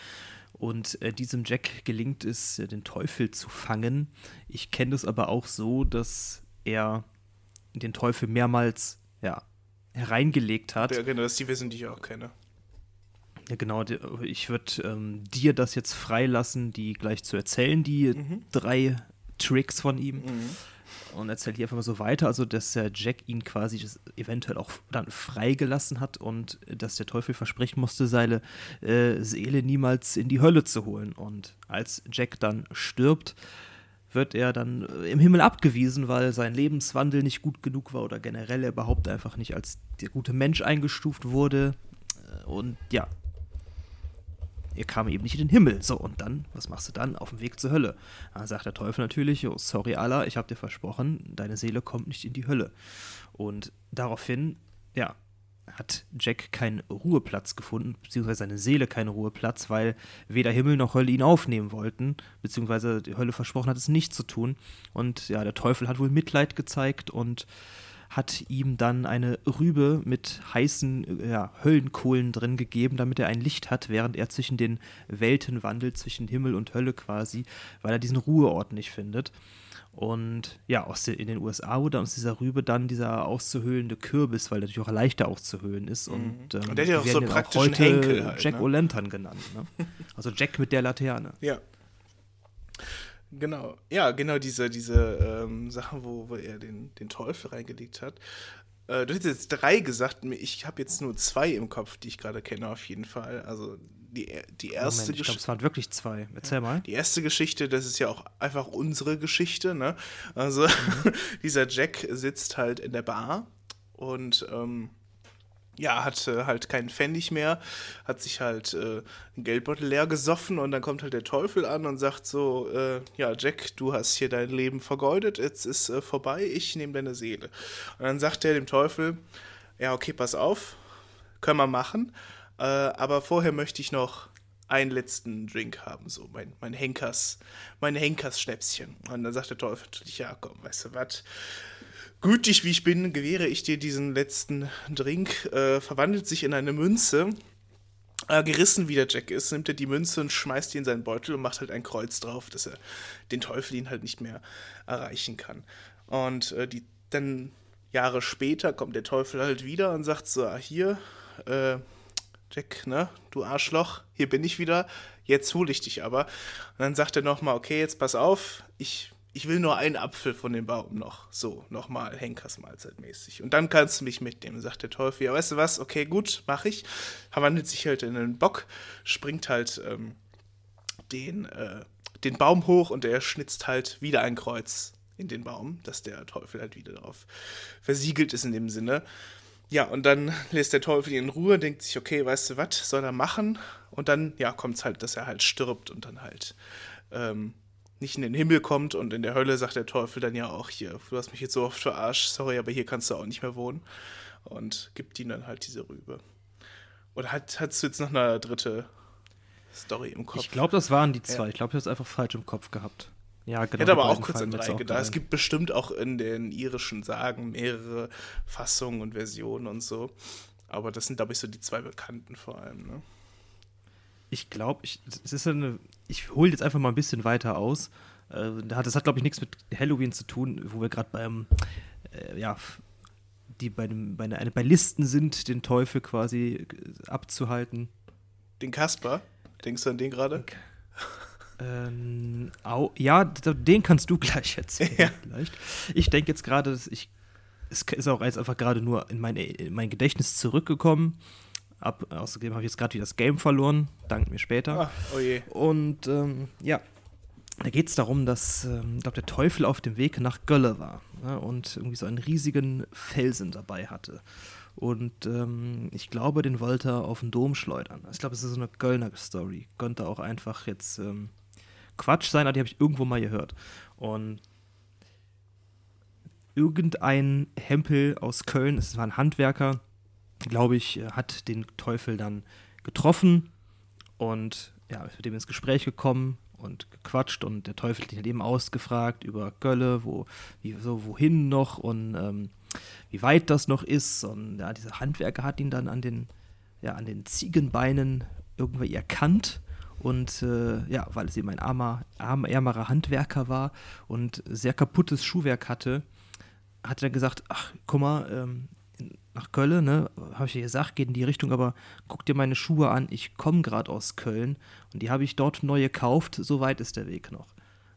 Und äh, diesem Jack gelingt es, äh, den Teufel zu fangen. Ich kenne das aber auch so, dass er den Teufel mehrmals ja, hereingelegt hat. Ja, genau, das ist die Version, die ich auch kenne. Ja, genau. die- Ich würde ähm, dir das jetzt freilassen, die gleich zu erzählen, die drei Tricks von ihm. Und erzähl hier einfach mal so weiter, also dass der Jack ihn quasi eventuell auch dann freigelassen hat und dass der Teufel versprechen musste, seine äh, Seele niemals in die Hölle zu holen. Und als Jack dann stirbt, wird er dann äh, im Himmel abgewiesen, weil sein Lebenswandel nicht gut genug war oder generell er überhaupt einfach nicht als der gute Mensch eingestuft wurde. Äh, Und ja, er kam eben nicht in den Himmel. So, und dann, was machst du dann? Auf dem Weg zur Hölle. Dann sagt der Teufel natürlich, oh, sorry Allah, ich habe dir versprochen, deine Seele kommt nicht in die Hölle. Und daraufhin, ja, hat Jack keinen Ruheplatz gefunden, beziehungsweise seine Seele keinen Ruheplatz, weil weder Himmel noch Hölle ihn aufnehmen wollten, beziehungsweise die Hölle versprochen hat, es nicht zu tun. Und ja, der Teufel hat wohl Mitleid gezeigt und hat ihm dann eine Rübe mit heißen ja, Höllenkohlen drin gegeben, damit er ein Licht hat, während er zwischen den Welten wandelt, zwischen Himmel und Hölle quasi, weil er diesen Ruheort nicht findet. Und ja, aus den, in den USA wurde aus dieser Rübe dann dieser auszuhöhlende Kürbis, weil der natürlich auch leichter auszuhöhlen ist. Und, ähm, Und der hat ja auch so werden praktischen Henkel halt, Jack ne? O'Lantern genannt. Ne? Also Jack mit der Laterne. Ja. Genau, ja, genau diese, diese ähm, Sachen, wo, wo er den, den Teufel reingelegt hat. Äh, du hast jetzt drei gesagt, ich habe jetzt nur zwei im Kopf, die ich gerade kenne, auf jeden Fall. Also die, die erste Moment, ich glaube, es waren wirklich zwei. Erzähl mal. Die erste Geschichte, das ist ja auch einfach unsere Geschichte, ne? Also, dieser Jack sitzt halt in der Bar und ähm, ja, hat äh, halt keinen Pfennig mehr, hat sich halt äh, einen Geldbeutel leer gesoffen und dann kommt halt der Teufel an und sagt so, äh, ja, Jack, du hast hier dein Leben vergeudet, jetzt ist äh, vorbei, ich nehme deine Seele. Und dann sagt er dem Teufel, ja, okay, pass auf, können wir machen, äh, aber vorher möchte ich noch einen letzten Drink haben, so mein, mein Henkers, mein Henkers-Schnäpschen. Und dann sagt der Teufel natürlich, ja, komm, weißt du was, gütig wie ich bin, gewähre ich dir diesen letzten Drink, äh, verwandelt sich in eine Münze. Äh, gerissen wie der Jack ist, nimmt er die Münze und schmeißt die in seinen Beutel und macht halt ein Kreuz drauf, dass er den Teufel ihn halt nicht mehr erreichen kann. Und äh, die, dann Jahre später kommt der Teufel halt wieder und sagt so, ah, hier, äh, Jack, ne, du Arschloch, hier bin ich wieder, jetzt hole ich dich aber. Und dann sagt er nochmal, okay, jetzt pass auf, ich, ich will nur einen Apfel von dem Baum noch. So, nochmal, Henkers Mahlzeitmäßig. Und dann kannst du mich mitnehmen, sagt der Teufel. Ja, weißt du was, okay, gut, mach ich. Verwandelt sich halt in einen Bock, springt halt ähm, den, äh, den Baum hoch und er schnitzt halt wieder ein Kreuz in den Baum, dass der Teufel halt wieder drauf versiegelt ist in dem Sinne. ja, und dann lässt der Teufel ihn in Ruhe, denkt sich, okay, weißt du was, soll er machen? Und dann, ja, kommt es halt, dass er halt stirbt und dann halt ähm, nicht in den Himmel kommt und in der Hölle sagt der Teufel dann ja auch hier, du hast mich jetzt so oft verarscht, sorry, aber hier kannst du auch nicht mehr wohnen. Und gibt ihm dann halt diese Rübe. Oder hat, hast du jetzt noch eine dritte Story im Kopf? Ich glaube, das waren die zwei. Ja. Ich glaube, ich habe es einfach falsch im Kopf gehabt. Ja, genau. Ich hätte aber auch kurz an drei gedacht. Es gibt bestimmt auch in den irischen Sagen mehrere Fassungen und Versionen und so. Aber das sind, glaube ich, so die zwei bekannten vor allem, ne? Ich glaube, ich, ich hole jetzt einfach mal ein bisschen weiter aus. Äh, das hat, glaube ich, nichts mit Halloween zu tun, wo wir gerade beim, äh, ja, die bei, dem, bei, eine, bei Listen sind, den Teufel quasi abzuhalten. Den Kasper? Denkst du an den gerade? Ähm, au, ja, den kannst du gleich erzählen. Ja. Vielleicht. Ich denke jetzt gerade, ich es ist auch jetzt einfach gerade nur in mein, in mein Gedächtnis zurückgekommen. Ab, außerdem habe ich jetzt gerade wieder das Game verloren. Dank mir später. Ach, oh je. Und ähm, ja, da geht es darum, dass ähm, glaub, der Teufel auf dem Weg nach Gölle war ne, und irgendwie so einen riesigen Felsen dabei hatte. Und ähm, ich glaube, den wollte er auf den Dom schleudern. Ich glaube, es ist so eine Göllner Story. Könnte auch einfach jetzt ähm, Quatsch sein, aber die habe ich irgendwo mal gehört. Und irgendein Hempel aus Köln, es war ein Handwerker, glaube ich, hat den Teufel dann getroffen und ja, ist mit dem ins Gespräch gekommen und gequatscht und der Teufel hat ihn halt eben ausgefragt über Gölle, wo, wie, so, wohin noch und ähm, wie weit das noch ist. Und ja, dieser Handwerker hat ihn dann an den, ja, an den Ziegenbeinen irgendwie erkannt und äh, ja, weil es eben ein armer, arm, ärmerer Handwerker war und sehr kaputtes Schuhwerk hatte, hat er gesagt, ach, guck mal, ähm, nach Köln, ne, habe ich ja gesagt, geht in die Richtung, aber guck dir meine Schuhe an, ich komme gerade aus Köln und die habe ich dort neu gekauft, so weit ist der Weg noch.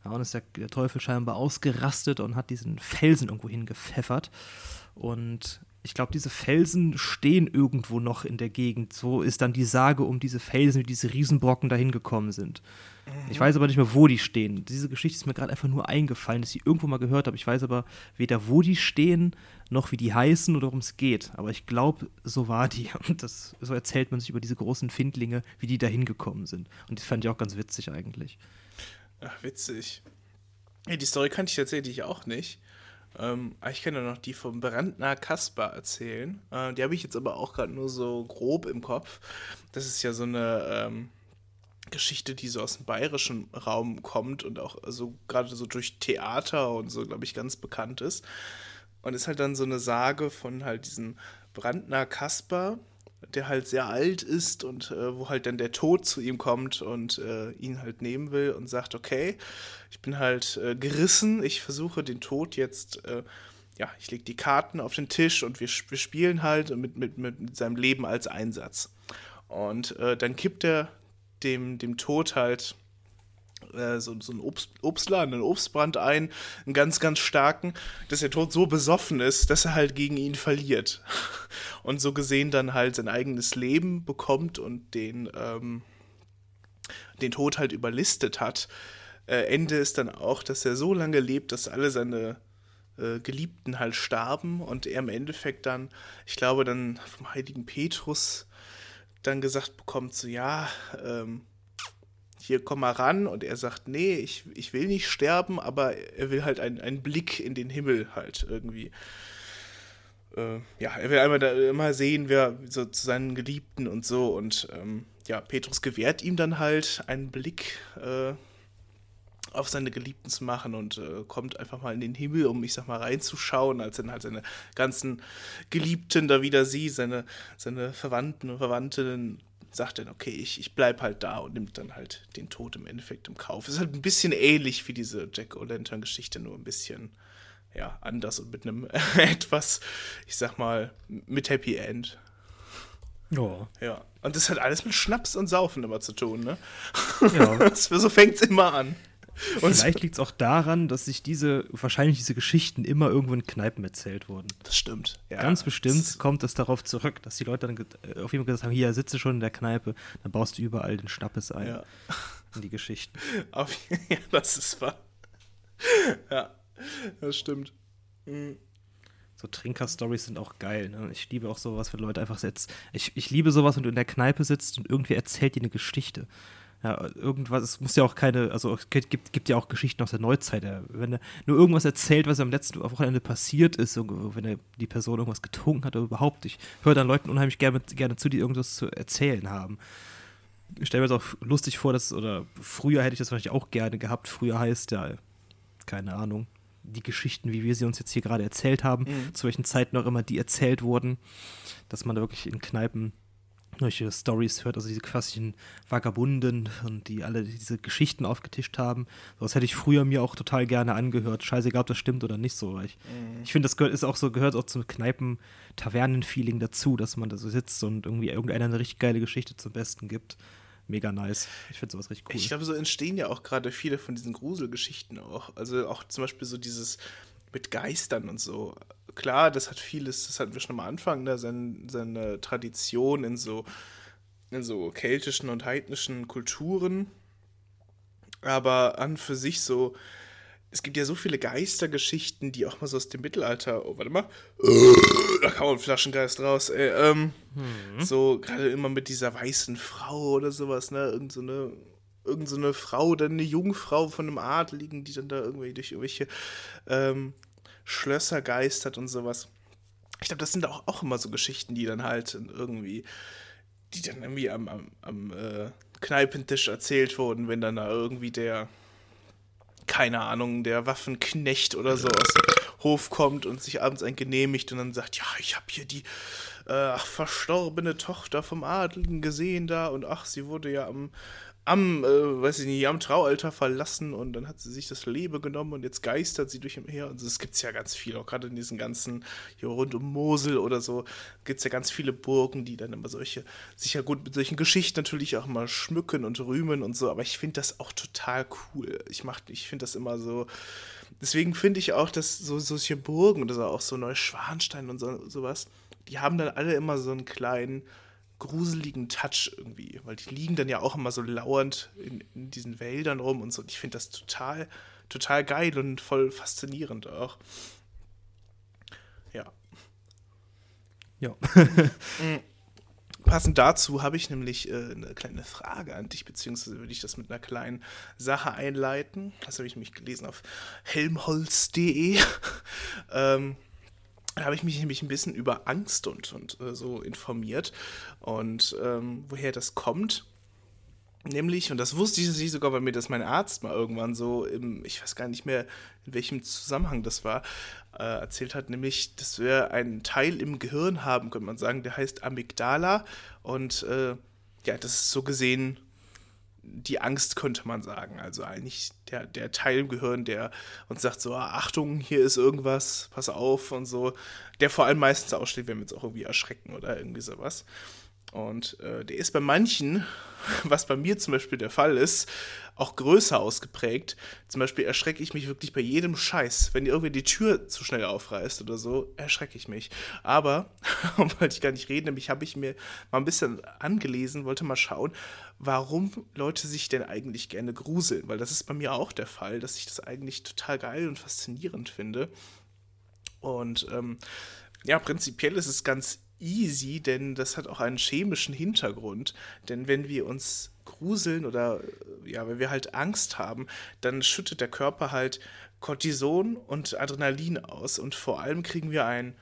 Ja, und ist der, der Teufel scheinbar ausgerastet und hat diesen Felsen irgendwo hingepfeffert und ich glaube, diese Felsen stehen irgendwo noch in der Gegend. So ist dann die Sage um diese Felsen, wie diese Riesenbrocken dahin gekommen sind. Ich weiß aber nicht mehr, wo die stehen. Diese Geschichte ist mir gerade einfach nur eingefallen, dass ich irgendwo mal gehört habe. Ich weiß aber weder, wo die stehen, noch wie die heißen oder worum es geht. Aber ich glaube, so war die. Und das, so erzählt man sich über diese großen Findlinge, wie die dahin gekommen sind. Und das fand ich auch ganz witzig eigentlich. Ach, witzig. Ja, die Story kannte ich tatsächlich auch nicht. Ähm, ich kann ja noch die vom Brandner Kasper erzählen. Äh, die habe ich jetzt aber auch gerade nur so grob im Kopf. Das ist ja so eine ähm, Geschichte, die so aus dem bayerischen Raum kommt und auch so gerade so durch Theater und so, glaube ich, ganz bekannt ist. Und ist halt dann so eine Sage von halt diesem Brandner Kasper, der halt sehr alt ist und äh, wo halt dann der Tod zu ihm kommt und äh, ihn halt nehmen will und sagt, okay, ich bin halt äh, gerissen, ich versuche den Tod jetzt, äh, ja, ich lege die Karten auf den Tisch und wir, wir spielen halt mit, mit, mit seinem Leben als Einsatz. Und äh, dann kippt er dem, dem Tod halt äh, so, so einen Obst, Obstladen, einen Obstbrand ein, einen ganz, ganz starken, dass der Tod so besoffen ist, dass er halt gegen ihn verliert. Und so gesehen dann halt sein eigenes Leben bekommt und den, ähm, den Tod halt überlistet hat. Äh, Ende ist dann auch, dass er so lange lebt, dass alle seine äh, Geliebten halt starben und er im Endeffekt dann, ich glaube, dann vom heiligen Petrus dann gesagt bekommt, so ja, ähm, hier komm mal ran. Und er sagt, nee, ich, ich will nicht sterben, aber er will halt einen, einen Blick in den Himmel halt irgendwie. Äh, ja, er will einmal da immer sehen, wer so zu seinen Geliebten und so. Und ähm, ja, Petrus gewährt ihm dann halt einen Blick äh, auf seine Geliebten zu machen und äh, kommt einfach mal in den Himmel, um, ich sag mal, reinzuschauen, als dann halt seine ganzen Geliebten da wieder sieht, seine, seine Verwandten und Verwandten sagt dann, okay, ich, ich bleib halt da und nimmt dann halt den Tod im Endeffekt im Kauf. Ist halt ein bisschen ähnlich wie diese Jack O'Lantern-Geschichte, nur ein bisschen ja, anders und mit einem etwas, ich sag mal, mit Happy End. Ja. Ja. Und das hat alles mit Schnaps und Saufen immer zu tun, ne? Ja. so fängt es immer an. Und Vielleicht liegt es auch daran, dass sich diese, wahrscheinlich diese Geschichten immer irgendwo in Kneipen erzählt wurden. Das stimmt. Ja, Ganz bestimmt kommt es darauf zurück, dass die Leute dann äh, auf jeden Fall gesagt haben, hier sitze schon in der Kneipe, dann baust du überall den Schnappes ein. Ja. In die Geschichten. Auf, ja, das ist wahr. Ja, das stimmt. Mhm. So Trinker-Stories sind auch geil. Ne? Ich liebe auch sowas, wenn Leute einfach jetzt. Ich, ich liebe sowas, wenn du in der Kneipe sitzt und irgendwie erzählt dir eine Geschichte. Ja, irgendwas, es muss ja auch keine, also es gibt, gibt ja auch Geschichten aus der Neuzeit. Wenn er nur irgendwas erzählt, was am letzten Wochenende passiert ist, wenn er, die Person irgendwas getrunken hat oder überhaupt. Ich höre dann Leuten unheimlich gerne, gerne zu, die irgendwas zu erzählen haben. Ich stelle mir das auch lustig vor, dass, oder früher hätte ich das vielleicht auch gerne gehabt. Früher heißt ja, keine Ahnung, die Geschichten, wie wir sie uns jetzt hier gerade erzählt haben, mhm. zu welchen Zeiten auch immer die erzählt wurden, dass man da wirklich in Kneipen solche Stories hört, also diese klassischen Vagabunden und die alle diese Geschichten aufgetischt haben. Das hätte ich früher mir auch total gerne angehört. Scheißegal, ob das stimmt oder nicht so. Ich, mhm. ich finde, das gehört, ist auch so, gehört auch zum Kneipen-Tavernen-Feeling dazu, dass man da so sitzt und irgendwie irgendeiner eine richtig geile Geschichte zum Besten gibt. Mega nice. Ich finde sowas richtig cool. Ich glaube, so entstehen ja auch gerade viele von diesen Gruselgeschichten auch. Also auch zum Beispiel so dieses mit Geistern und so klar, das hat vieles, das hatten wir schon am Anfang, ne, seine, seine Tradition in so, in so keltischen und heidnischen Kulturen. Aber an für sich so, es gibt ja so viele Geistergeschichten, die auch mal so aus dem Mittelalter, oh, warte mal, da kam ein Flaschengeist raus, ey, ähm, hm. so gerade immer mit dieser weißen Frau oder sowas, ne, irgend so eine, irgend so eine Frau, dann eine Jungfrau von einem Adligen, die dann da irgendwie durch irgendwelche, ähm, Schlösser geistert und sowas. Ich glaube, das sind auch, auch immer so Geschichten, die dann halt irgendwie, die dann irgendwie am, am, am äh, Kneipentisch erzählt wurden, wenn dann da irgendwie der, keine Ahnung, der Waffenknecht oder so aus dem Hof kommt und sich abends ein genehmigt und dann sagt, ja, ich habe hier die äh, verstorbene Tochter vom Adligen gesehen da und ach, sie wurde ja am am, äh, weiß ich nicht, am Traualter verlassen und dann hat sie sich das Leben genommen und jetzt geistert sie durch Umher. Und das gibt es ja ganz viel, auch gerade in diesen ganzen, hier rund um Mosel oder so, gibt es ja ganz viele Burgen, die dann immer solche, sich ja gut mit solchen Geschichten natürlich auch mal schmücken und rühmen und so. Aber ich finde das auch total cool. Ich mach, ich finde das immer so. Deswegen finde ich auch, dass so solche Burgen oder so, auch so Neuschwanstein und so, sowas, die haben dann alle immer so einen kleinen gruseligen Touch irgendwie, weil die liegen dann ja auch immer so lauernd in, in diesen Wäldern rum und so. Und ich finde das total, total geil und voll faszinierend auch. Ja. Ja. Mm. Passend dazu habe ich nämlich äh, eine kleine Frage an dich, beziehungsweise würde ich das mit einer kleinen Sache einleiten. Das habe ich nämlich gelesen auf helmholtz.de. ähm, da habe ich mich nämlich ein bisschen über Angst und, und äh, so informiert und ähm, woher das kommt. Nämlich, und das wusste ich sogar, weil mir das mein Arzt mal irgendwann so im, ich weiß gar nicht mehr, in welchem Zusammenhang das war, äh, erzählt hat, nämlich, dass wir einen Teil im Gehirn haben, könnte man sagen, der heißt Amygdala. Und äh, ja, das ist so gesehen die Angst, könnte man sagen. Also eigentlich der, der Teil im Gehirn, der uns sagt so, ah, Achtung, hier ist irgendwas, pass auf und so. Der vor allem meistens aussteht, wenn wir uns auch irgendwie erschrecken oder irgendwie sowas. Und äh, der ist bei manchen, was bei mir zum Beispiel der Fall ist, auch größer ausgeprägt. Zum Beispiel erschrecke ich mich wirklich bei jedem Scheiß. Wenn irgendwie die Tür zu schnell aufreißt oder so, erschrecke ich mich. Aber, wollte ich gar nicht reden, nämlich habe ich mir mal ein bisschen angelesen, wollte mal schauen, warum Leute sich denn eigentlich gerne gruseln. Weil das ist bei mir auch der Fall, dass ich das eigentlich total geil und faszinierend finde. Und ähm, ja, prinzipiell ist es ganz easy, denn das hat auch einen chemischen Hintergrund. Denn wenn wir uns gruseln oder ja, wenn wir halt Angst haben, dann schüttet der Körper halt Cortison und Adrenalin aus und vor allem kriegen wir ein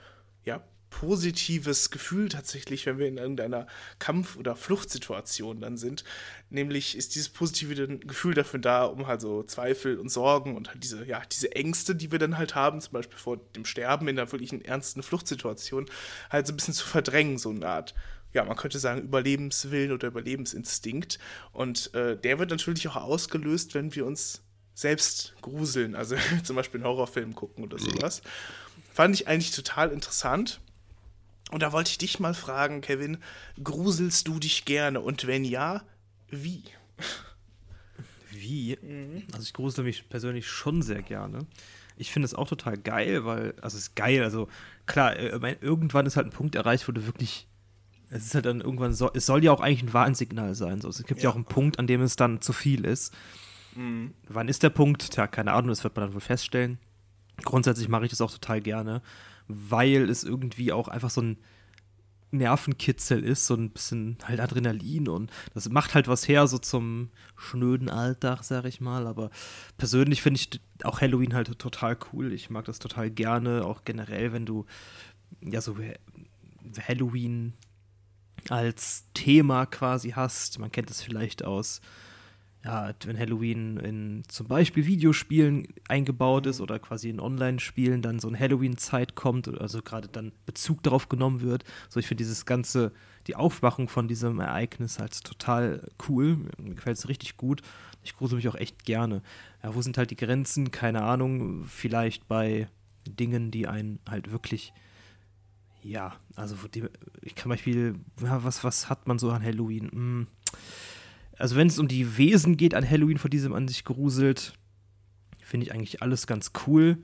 ja, positives Gefühl tatsächlich, wenn wir in irgendeiner Kampf- oder Fluchtsituation dann sind. Nämlich ist dieses positive Gefühl dafür da, um halt so Zweifel und Sorgen und halt diese, ja, diese Ängste, die wir dann halt haben, zum Beispiel vor dem Sterben in einer wirklichen ernsten Fluchtsituation, halt so ein bisschen zu verdrängen, so eine Art ja, man könnte sagen, Überlebenswillen oder Überlebensinstinkt. Und äh, der wird natürlich auch ausgelöst, wenn wir uns selbst gruseln, also zum Beispiel einen Horrorfilm gucken oder sowas. Fand ich eigentlich total interessant. Und da wollte ich dich mal fragen, Kevin, gruselst du dich gerne? Und wenn ja, wie? Wie? Also ich grusel mich persönlich schon sehr gerne. Ich finde es auch total geil, weil, also es ist geil, also klar, äh, irgendwann ist halt ein Punkt erreicht, wo du wirklich, es ist halt dann irgendwann, so, es soll ja auch eigentlich ein Warnsignal sein. So. Es gibt ja. ja auch einen Punkt, an dem es dann zu viel ist. Mhm. Wann ist der Punkt? Tja, keine Ahnung, das wird man dann wohl feststellen. Grundsätzlich mache ich das auch total gerne weil es irgendwie auch einfach so ein Nervenkitzel ist, so ein bisschen halt Adrenalin und das macht halt was her, so zum schnöden Alltag, sag ich mal. Aber persönlich finde ich auch Halloween halt total cool. Ich mag das total gerne, auch generell, wenn du ja so Halloween als Thema quasi hast. Man kennt es vielleicht aus ja, wenn Halloween in zum Beispiel Videospielen eingebaut ist oder quasi in Online-Spielen dann so eine Halloween-Zeit kommt, also gerade dann Bezug darauf genommen wird. So, ich finde dieses ganze, die Aufwachung von diesem Ereignis halt total cool. Mir gefällt es richtig gut. Ich grusel mich auch echt gerne. Ja, wo sind halt die Grenzen? Keine Ahnung. Vielleicht bei Dingen, die einen halt wirklich ja, also ich kann Beispiel, ja, was, was hat man so an Halloween? Hm also wenn es um die Wesen geht an Halloween, vor diesem an sich gruselt, finde ich eigentlich alles ganz cool.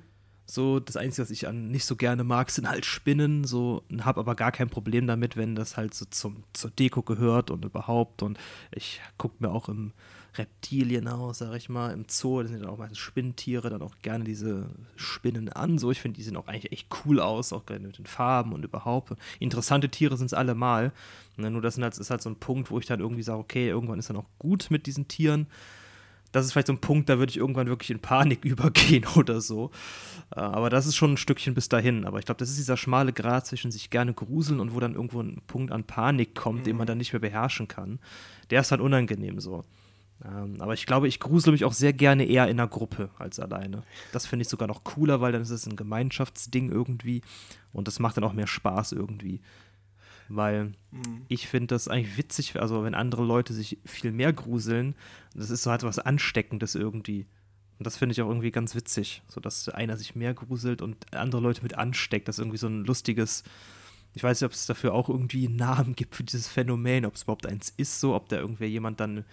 So, das Einzige, was ich an nicht so gerne mag, sind halt Spinnen. So, habe aber gar kein Problem damit, wenn das halt so zum, zur Deko gehört und überhaupt. Und ich gucke mir auch im Reptilienhaus, sag ich mal, im Zoo, da sind dann auch meistens Spinnentiere, dann auch gerne diese Spinnen an. So, ich finde, die sehen auch eigentlich echt cool aus, auch gerne mit den Farben und überhaupt. Interessante Tiere sind es alle mal. Nur das halt, ist halt so ein Punkt, wo ich dann irgendwie sage, okay, irgendwann ist dann auch gut mit diesen Tieren das ist vielleicht so ein Punkt, da würde ich irgendwann wirklich in Panik übergehen oder so. Äh, aber das ist schon ein Stückchen bis dahin. Aber ich glaube, das ist dieser schmale Grat zwischen sich gerne gruseln und wo dann irgendwo ein Punkt an Panik kommt, mhm. den man mhm. dann nicht mehr beherrschen kann. Der ist dann unangenehm so. Ähm, aber ich glaube, ich grusel mich auch sehr gerne eher in einer Gruppe als alleine. Das finde ich sogar noch cooler, weil dann ist es ein Gemeinschaftsding irgendwie und das macht dann auch mehr Spaß irgendwie weil mhm. ich finde das eigentlich witzig, also wenn andere Leute sich viel mehr gruseln, das ist so halt was Ansteckendes irgendwie. Und das finde ich auch irgendwie ganz witzig, so dass einer sich mehr gruselt und andere Leute mit ansteckt. Das ist irgendwie so ein lustiges, ich weiß nicht, ob es dafür auch irgendwie einen Namen gibt für dieses Phänomen, ob es überhaupt eins ist, so, ob da irgendwer jemand dann,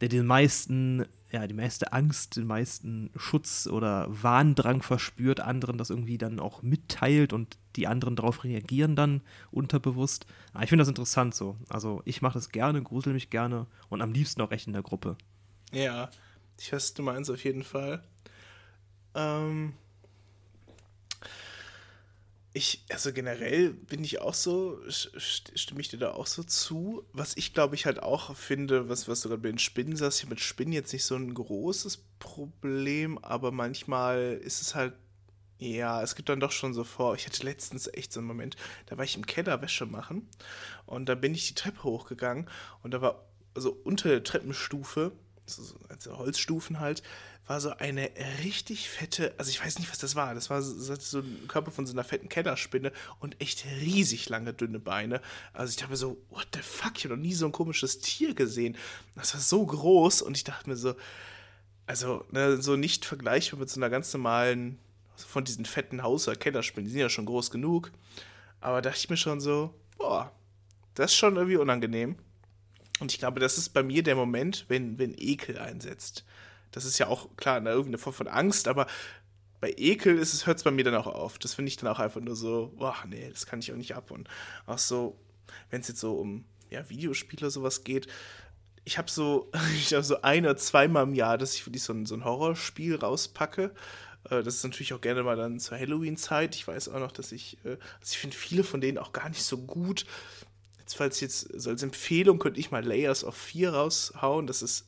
der den meisten ja, die meiste Angst, den meisten Schutz oder Warndrang verspürt, anderen das irgendwie dann auch mitteilt und die anderen darauf reagieren dann unterbewusst. Aber ich finde das interessant so. Also ich mache das gerne, grusel mich gerne und am liebsten auch echt in der Gruppe. Ja, ich weiß, du meinst auf jeden Fall. Ähm, ich, also generell bin ich auch so, stimme ich dir da auch so zu. Was ich glaube ich halt auch finde, was, was du gerade bei den Spinnen sagst, ich mit Spinnen jetzt nicht so ein großes Problem, aber manchmal ist es halt, ja, es gibt dann doch schon so vor. Ich hatte letztens echt so einen Moment, da war ich im Keller Wäsche machen und da bin ich die Treppe hochgegangen und da war also unter der Treppenstufe, so, also Holzstufen halt, war so eine richtig fette, also ich weiß nicht, was das war. Das war so ein Körper von so einer fetten Kellerspinne und echt riesig lange, dünne Beine. Also ich dachte mir so, what the fuck, ich habe noch nie so ein komisches Tier gesehen. Das war so groß und ich dachte mir so, also ne, so nicht vergleichbar mit so einer ganz normalen, also von diesen fetten Haus- oder Kellerspinnen, die sind ja schon groß genug. Aber dachte ich mir schon so, boah, das ist schon irgendwie unangenehm. Und ich glaube, das ist bei mir der Moment, wenn, wenn Ekel einsetzt. Das ist ja auch klar, eine irgendeine Form von Angst, aber bei Ekel hört es bei mir dann auch auf. Das finde ich dann auch einfach nur so, boah, nee, das kann ich auch nicht ab. Und auch so, wenn es jetzt so um ja, Videospiele sowas geht, ich habe so, ich habe so ein oder zweimal im Jahr, dass ich wirklich so ein, so ein Horrorspiel rauspacke. Äh, das ist natürlich auch gerne mal dann zur Halloween-Zeit. Ich weiß auch noch, dass ich, äh, also ich finde viele von denen auch gar nicht so gut. Jetzt, falls jetzt, so als Empfehlung könnte ich mal Layers of 4 raushauen. Das ist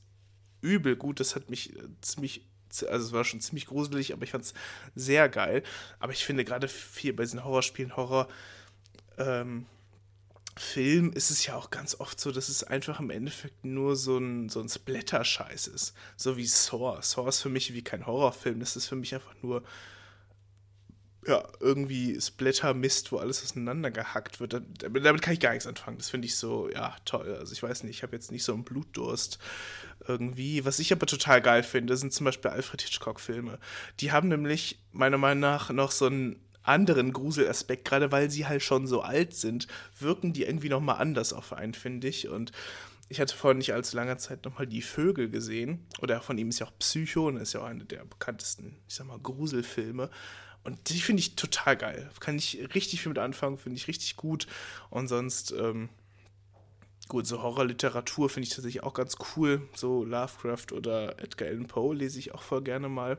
übel gut. Das hat mich äh, ziemlich, also es war schon ziemlich gruselig, aber ich fand es sehr geil. Aber ich finde gerade viel bei diesen Horrorspielen, Horror, ähm, Film ist es ja auch ganz oft so, dass es einfach im Endeffekt nur so ein, so ein Splatter-Scheiß ist. So wie Saw. Saw ist für mich wie kein Horrorfilm. Das ist für mich einfach nur ja, irgendwie Splatter-Mist, wo alles auseinandergehackt wird. Damit, damit, kann ich gar nichts anfangen. Das finde ich so, ja, toll. Also ich weiß nicht, ich habe jetzt nicht so einen Blutdurst irgendwie. Was ich aber total geil finde, sind zum Beispiel Alfred Hitchcock-Filme. Die haben nämlich meiner Meinung nach noch so einen anderen Gruselaspekt, gerade weil sie halt schon so alt sind, wirken die irgendwie nochmal anders auf einen, finde ich. Und ich hatte vor nicht allzu langer Zeit nochmal die Vögel gesehen. Oder von ihm ist ja auch Psycho und ist ja auch einer der bekanntesten, ich sag mal, Gruselfilme. Und die finde ich total geil. Kann ich richtig viel mit anfangen, finde ich richtig gut. Und sonst, ähm, gut, so Horrorliteratur finde ich tatsächlich auch ganz cool. So Lovecraft oder Edgar Allan Poe lese ich auch voll gerne mal.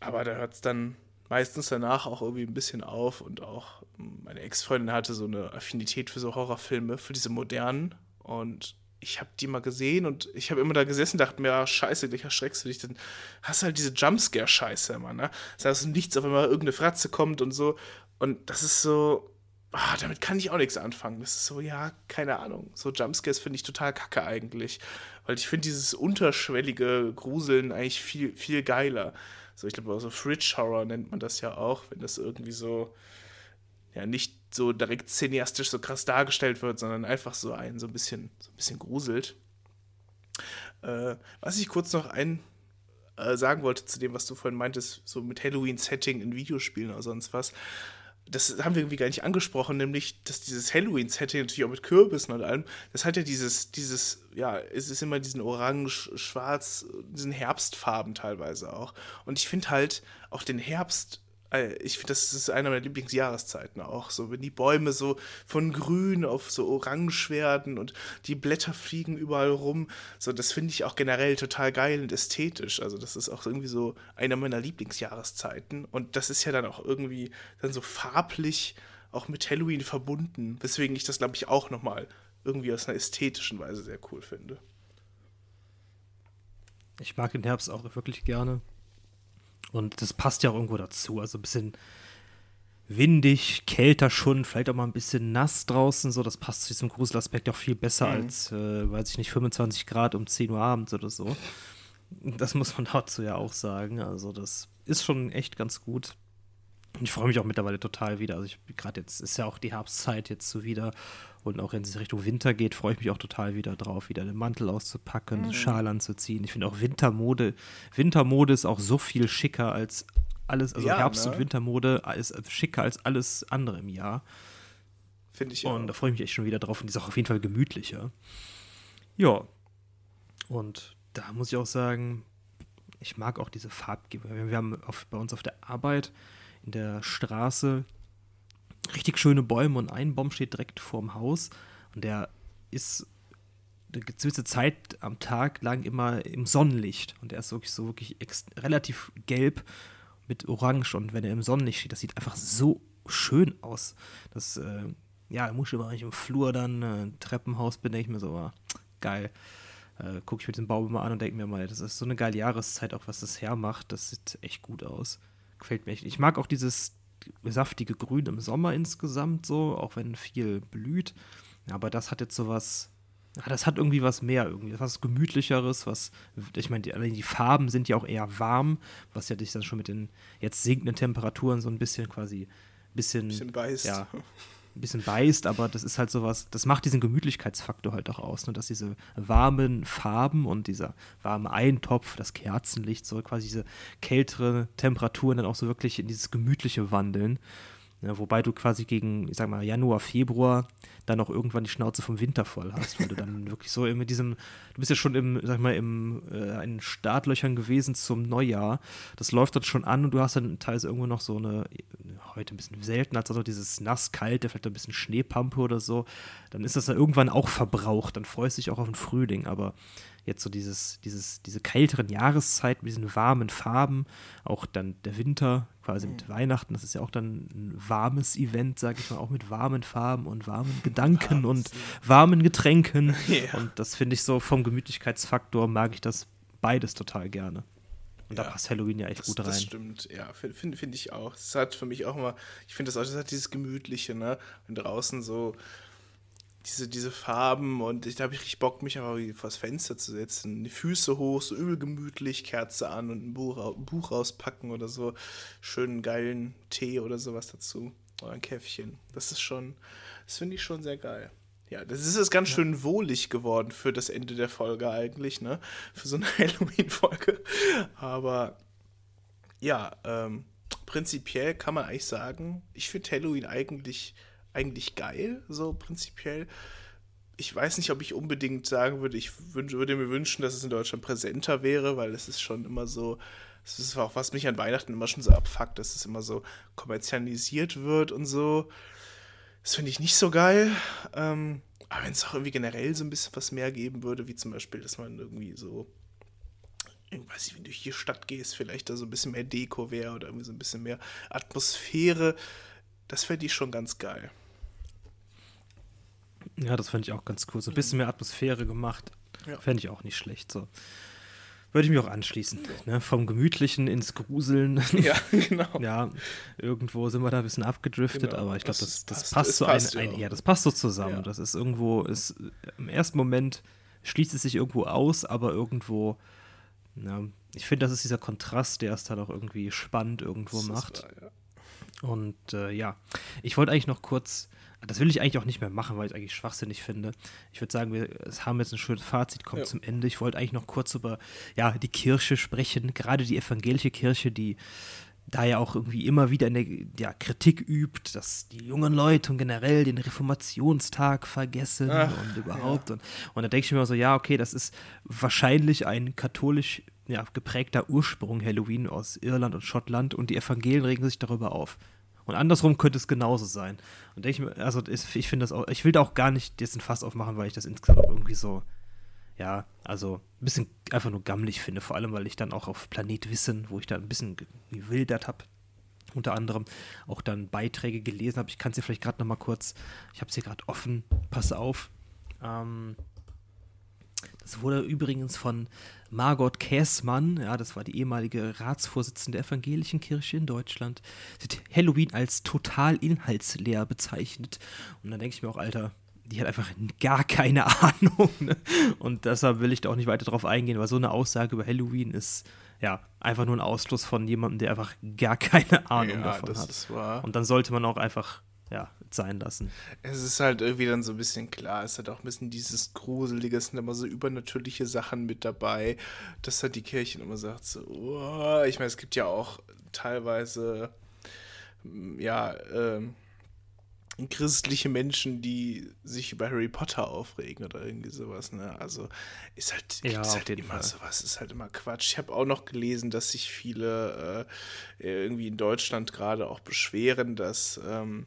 Aber da hört es dann meistens danach auch irgendwie ein bisschen auf und auch meine Ex-Freundin hatte so eine Affinität für so Horrorfilme, für diese modernen und ich habe die mal gesehen und ich habe immer da gesessen und dachte mir, ah, scheiße, dich erschreckst du dich, dann hast du halt diese Jumpscare-Scheiße immer, ne? Das heißt, nichts, auf einmal irgendeine Fratze kommt und so. Und das ist so, ah, damit kann ich auch nichts anfangen. Das ist so, ja, keine Ahnung. So Jumpscares finde ich total kacke eigentlich. Weil ich finde dieses unterschwellige Gruseln eigentlich viel, viel geiler. So, ich glaube, so Fridge Horror nennt man das ja auch, wenn das irgendwie so, ja, nicht so direkt cineastisch so krass dargestellt wird, sondern einfach so einen so ein bisschen, so ein bisschen gruselt. Äh, was ich kurz noch ein äh, sagen wollte zu dem, was du vorhin meintest, so mit Halloween-Setting in Videospielen oder sonst was. Das haben wir irgendwie gar nicht angesprochen, nämlich, dass dieses Halloween-Setting natürlich auch mit Kürbissen und allem, das hat ja dieses, dieses, ja, es ist immer diesen Orange, Schwarz, diesen Herbstfarben teilweise auch. Und ich finde halt auch den Herbst ich finde, das ist eine meiner Lieblingsjahreszeiten auch. So, wenn die Bäume so von grün auf so orange werden und die Blätter fliegen überall rum. So, das finde ich auch generell total geil und ästhetisch. Also, das ist auch irgendwie so eine meiner Lieblingsjahreszeiten. Und das ist ja dann auch irgendwie dann so farblich auch mit Halloween verbunden. Weswegen ich das, glaube ich, auch nochmal irgendwie aus einer ästhetischen Weise sehr cool finde. Ich mag den Herbst auch wirklich gerne. Und das passt ja auch irgendwo dazu. Also ein bisschen windig, kälter schon, vielleicht auch mal ein bisschen nass draußen. So, das passt zu diesem Gruselaspekt auch viel besser mhm. als, äh, weiß ich nicht, 25 Grad um 10 Uhr abends oder so. Das muss man dazu ja auch sagen. Also, das ist schon echt ganz gut. Und ich freue mich auch mittlerweile total wieder. Also, ich gerade jetzt ist ja auch die Herbstzeit jetzt so wieder. Und auch wenn es Richtung Winter geht, freue ich mich auch total wieder drauf, wieder den Mantel auszupacken, mhm. Schal anzuziehen. Ich finde auch Wintermode, Wintermode ist auch so viel schicker als alles, also ja, Herbst- ne? und Wintermode ist schicker als alles andere im Jahr. Finde ich Und auch. da freue ich mich echt schon wieder drauf und die ist auch auf jeden Fall gemütlicher. Ja. Und da muss ich auch sagen, ich mag auch diese Farbgebung. Wir haben auf, bei uns auf der Arbeit in der Straße richtig schöne Bäume und ein Baum steht direkt vorm Haus und der ist eine gewisse Zeit am Tag lang immer im Sonnenlicht und der ist wirklich so wirklich relativ gelb mit Orange und wenn er im Sonnenlicht steht, das sieht einfach so schön aus. Das, äh, ja, Muschelbereich im Flur dann, äh, Treppenhaus bin, denke ich mir so, ah, geil. Äh, Gucke ich mir den Baum immer an und denke mir mal, das ist so eine geile Jahreszeit, auch was das hermacht. Das sieht echt gut aus. Gefällt mir echt. Ich mag auch dieses saftige Grün im Sommer insgesamt so, auch wenn viel blüht. Aber das hat jetzt so was, das hat irgendwie was mehr, irgendwie was gemütlicheres, was, ich meine, die, die, Farben sind ja auch eher warm, was ja dich dann schon mit den jetzt sinkenden Temperaturen so ein bisschen quasi, bisschen, bisschen beißt. Ja, ein bisschen beißt, aber das ist halt sowas, das macht diesen Gemütlichkeitsfaktor halt auch aus, ne? dass diese warmen Farben und dieser warme Eintopf, das Kerzenlicht, so quasi diese kältere Temperaturen dann auch so wirklich in dieses Gemütliche wandeln. Ja, wobei du quasi gegen, ich sag mal, Januar, Februar dann auch irgendwann die Schnauze vom Winter voll hast, weil du dann wirklich so mit diesem, du bist ja schon im, sag mal, im äh, in Startlöchern gewesen zum Neujahr. Das läuft dort schon an und du hast dann teilweise irgendwo noch so eine, heute ein bisschen selten, als also dieses nass-kalte, vielleicht ein bisschen Schneepampe oder so. Dann ist das dann irgendwann auch verbraucht. Dann freust du dich auch auf den Frühling, aber jetzt so dieses, dieses, diese kälteren Jahreszeiten mit diesen warmen Farben, auch dann der Winter, quasi mit mhm. Weihnachten, das ist ja auch dann ein warmes Event, sag ich mal, auch mit warmen Farben und warmen Gedanken und warmen Getränken. Yeah. Und das finde ich so vom Gemütlichkeitsfaktor mag ich das beides total gerne. Und ja, da passt Halloween ja echt das, gut rein. Das stimmt, ja, finde find ich auch. Es hat für mich auch immer, ich finde das auch, das hat dieses Gemütliche, ne? Wenn draußen so diese, diese Farben und ich, da habe ich richtig Bock, mich einfach vor das Fenster zu setzen, die Füße hoch, so übel gemütlich, Kerze an und ein Buch, ein Buch rauspacken oder so, schönen geilen Tee oder sowas dazu oder ein Käffchen. Das ist schon, das finde ich schon sehr geil. Ja, das ist jetzt ganz ja. schön wohlig geworden für das Ende der Folge eigentlich, ne? Für so eine Halloween-Folge. Aber ja, ähm, prinzipiell kann man eigentlich sagen, ich finde Halloween eigentlich eigentlich geil, so prinzipiell. Ich weiß nicht, ob ich unbedingt sagen würde, ich würde mir wünschen, dass es in Deutschland präsenter wäre, weil es ist schon immer so, das ist auch was mich an Weihnachten immer schon so abfuckt, dass es immer so kommerzialisiert wird und so. Das finde ich nicht so geil. Ähm, aber wenn es auch irgendwie generell so ein bisschen was mehr geben würde, wie zum Beispiel, dass man irgendwie so ich weiß nicht, wenn du durch die Stadt gehst, vielleicht da so ein bisschen mehr Deko wäre oder irgendwie so ein bisschen mehr Atmosphäre. Das fände ich schon ganz geil. Ja, das fände ich auch ganz cool. So ein bisschen mehr Atmosphäre gemacht. Ja. Fände ich auch nicht schlecht. So. Würde ich mich auch anschließen. Ne? Vom Gemütlichen ins Gruseln. Ja, genau. ja, irgendwo sind wir da ein bisschen abgedriftet, genau. aber ich glaube, das, das, das, passt, so passt ein, ein, ja, das passt so zusammen. Ja. Das ist irgendwo, ist im ersten Moment schließt es sich irgendwo aus, aber irgendwo, ja, ich finde, das ist dieser Kontrast, der es dann auch irgendwie spannend irgendwo macht. Wahr, ja. Und äh, ja, ich wollte eigentlich noch kurz das will ich eigentlich auch nicht mehr machen, weil ich es eigentlich schwachsinnig finde. Ich würde sagen, wir haben jetzt ein schönes Fazit, kommt ja. zum Ende. Ich wollte eigentlich noch kurz über ja, die Kirche sprechen, gerade die evangelische Kirche, die da ja auch irgendwie immer wieder eine ja, Kritik übt, dass die jungen Leute und generell den Reformationstag vergessen Ach, und überhaupt. Ja. Und, und da denke ich mir so, ja, okay, das ist wahrscheinlich ein katholisch ja, geprägter Ursprung Halloween aus Irland und Schottland und die Evangelien regen sich darüber auf. Und andersrum könnte es genauso sein. Und ich, also ich finde das auch, ich will da auch gar nicht jetzt ein Fass aufmachen, weil ich das insgesamt irgendwie so, ja, also ein bisschen einfach nur gammelig finde, vor allem, weil ich dann auch auf Planet Wissen, wo ich da ein bisschen gewildert habe, unter anderem auch dann Beiträge gelesen habe. Ich kann es dir vielleicht gerade noch mal kurz, ich habe es hier gerade offen, pass auf. Ähm, das wurde übrigens von Margot Käßmann, ja, das war die ehemalige Ratsvorsitzende der Evangelischen Kirche in Deutschland, Halloween als total inhaltsleer bezeichnet. Und dann denke ich mir auch, Alter, die hat einfach gar keine Ahnung. Ne? Und deshalb will ich da auch nicht weiter drauf eingehen, weil so eine Aussage über Halloween ist ja einfach nur ein Ausschluss von jemandem, der einfach gar keine Ahnung ja, davon hat. Und dann sollte man auch einfach ja, sein lassen. Es ist halt irgendwie dann so ein bisschen klar, es hat auch ein bisschen dieses Gruselige, es sind immer so übernatürliche Sachen mit dabei, dass halt die Kirche immer sagt so, oh, ich meine, es gibt ja auch teilweise, ja, ähm, christliche Menschen, die sich über Harry Potter aufregen oder irgendwie sowas. Ne? Also ist halt, ja, halt immer Fall. sowas, ist halt immer Quatsch. Ich habe auch noch gelesen, dass sich viele äh, irgendwie in Deutschland gerade auch beschweren, dass ähm,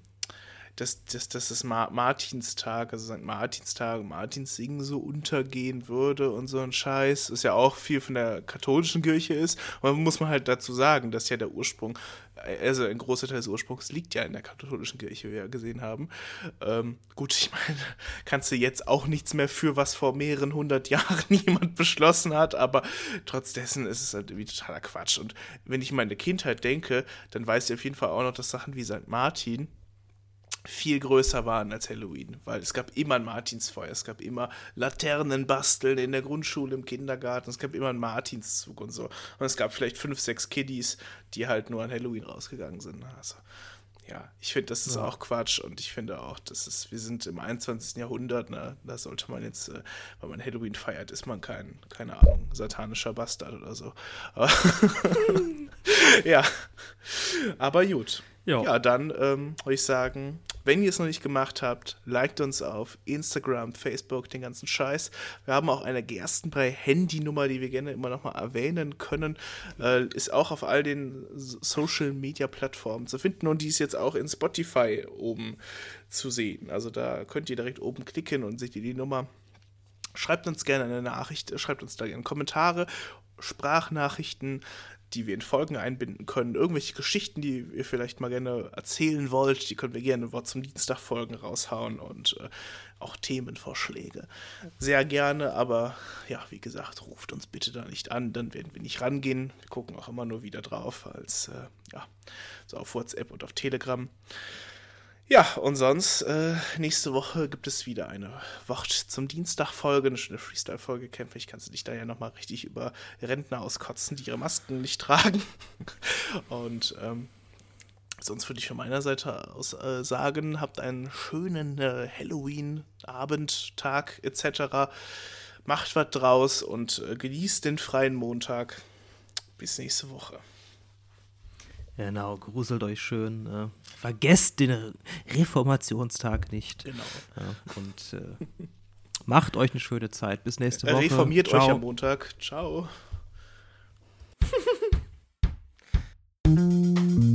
dass, dass, dass das Martinstag, also St. Martinstag, Martinssingen so untergehen würde und so ein Scheiß, was ja auch viel von der katholischen Kirche ist. Und muss man halt dazu sagen, dass ja der Ursprung, also ein großer Teil des Ursprungs liegt ja in der katholischen Kirche, wie wir ja gesehen haben. Ähm, gut, ich meine, kannst du jetzt auch nichts mehr für, was vor mehreren hundert Jahren jemand beschlossen hat, aber trotz dessen ist es halt irgendwie totaler Quatsch. Und wenn ich in meine Kindheit denke, dann weiß ich auf jeden Fall auch noch, dass Sachen wie St. Martin, viel größer waren als Halloween, weil es gab immer ein Martinsfeuer, es gab immer Laternen basteln in der Grundschule, im Kindergarten, es gab immer einen Martinszug und so. Und es gab vielleicht fünf, sechs Kiddies, die halt nur an Halloween rausgegangen sind. Also, ja, ich finde, das ist ja. auch Quatsch und ich finde auch, das ist, wir sind im 21. Jahrhundert, ne? da sollte man jetzt, äh, wenn man Halloween feiert, ist man kein, keine Ahnung, satanischer Bastard oder so. ja, aber gut. Jo. Ja, dann ähm, würde ich sagen, wenn ihr es noch nicht gemacht habt, liked uns auf Instagram, Facebook, den ganzen Scheiß. Wir haben auch eine Gerstenbrei-Handynummer, die wir gerne immer noch mal erwähnen können. Äh, ist auch auf all den Social-Media-Plattformen zu finden und die ist jetzt auch in Spotify oben zu sehen. Also da könnt ihr direkt oben klicken und seht ihr die Nummer. Schreibt uns gerne eine Nachricht, schreibt uns da gerne Kommentare, Sprachnachrichten, die wir in Folgen einbinden können, irgendwelche Geschichten, die ihr vielleicht mal gerne erzählen wollt, die können wir gerne Wort zum Dienstag Folgen raushauen und äh, auch Themenvorschläge. Sehr gerne, aber ja, wie gesagt, ruft uns bitte da nicht an, dann werden wir nicht rangehen. Wir gucken auch immer nur wieder drauf, als äh, ja, so auf WhatsApp und auf Telegram. Ja, und sonst, äh, nächste Woche gibt es wieder eine Wort zum Dienstag-Folge, eine schöne Freestyle-Folge. Kämpfe, ich kannst du dich da ja nochmal richtig über Rentner auskotzen, die ihre Masken nicht tragen. und ähm, sonst würde ich von meiner Seite aus äh, sagen, habt einen schönen äh, Halloween-Abend, Tag etc. Macht was draus und äh, genießt den freien Montag. Bis nächste Woche. Genau, gruselt euch schön. Äh, vergesst den Reformationstag nicht. Genau. Ja, und äh, macht euch eine schöne Zeit. Bis nächste Woche. Reformiert Ciao. euch am Montag. Ciao.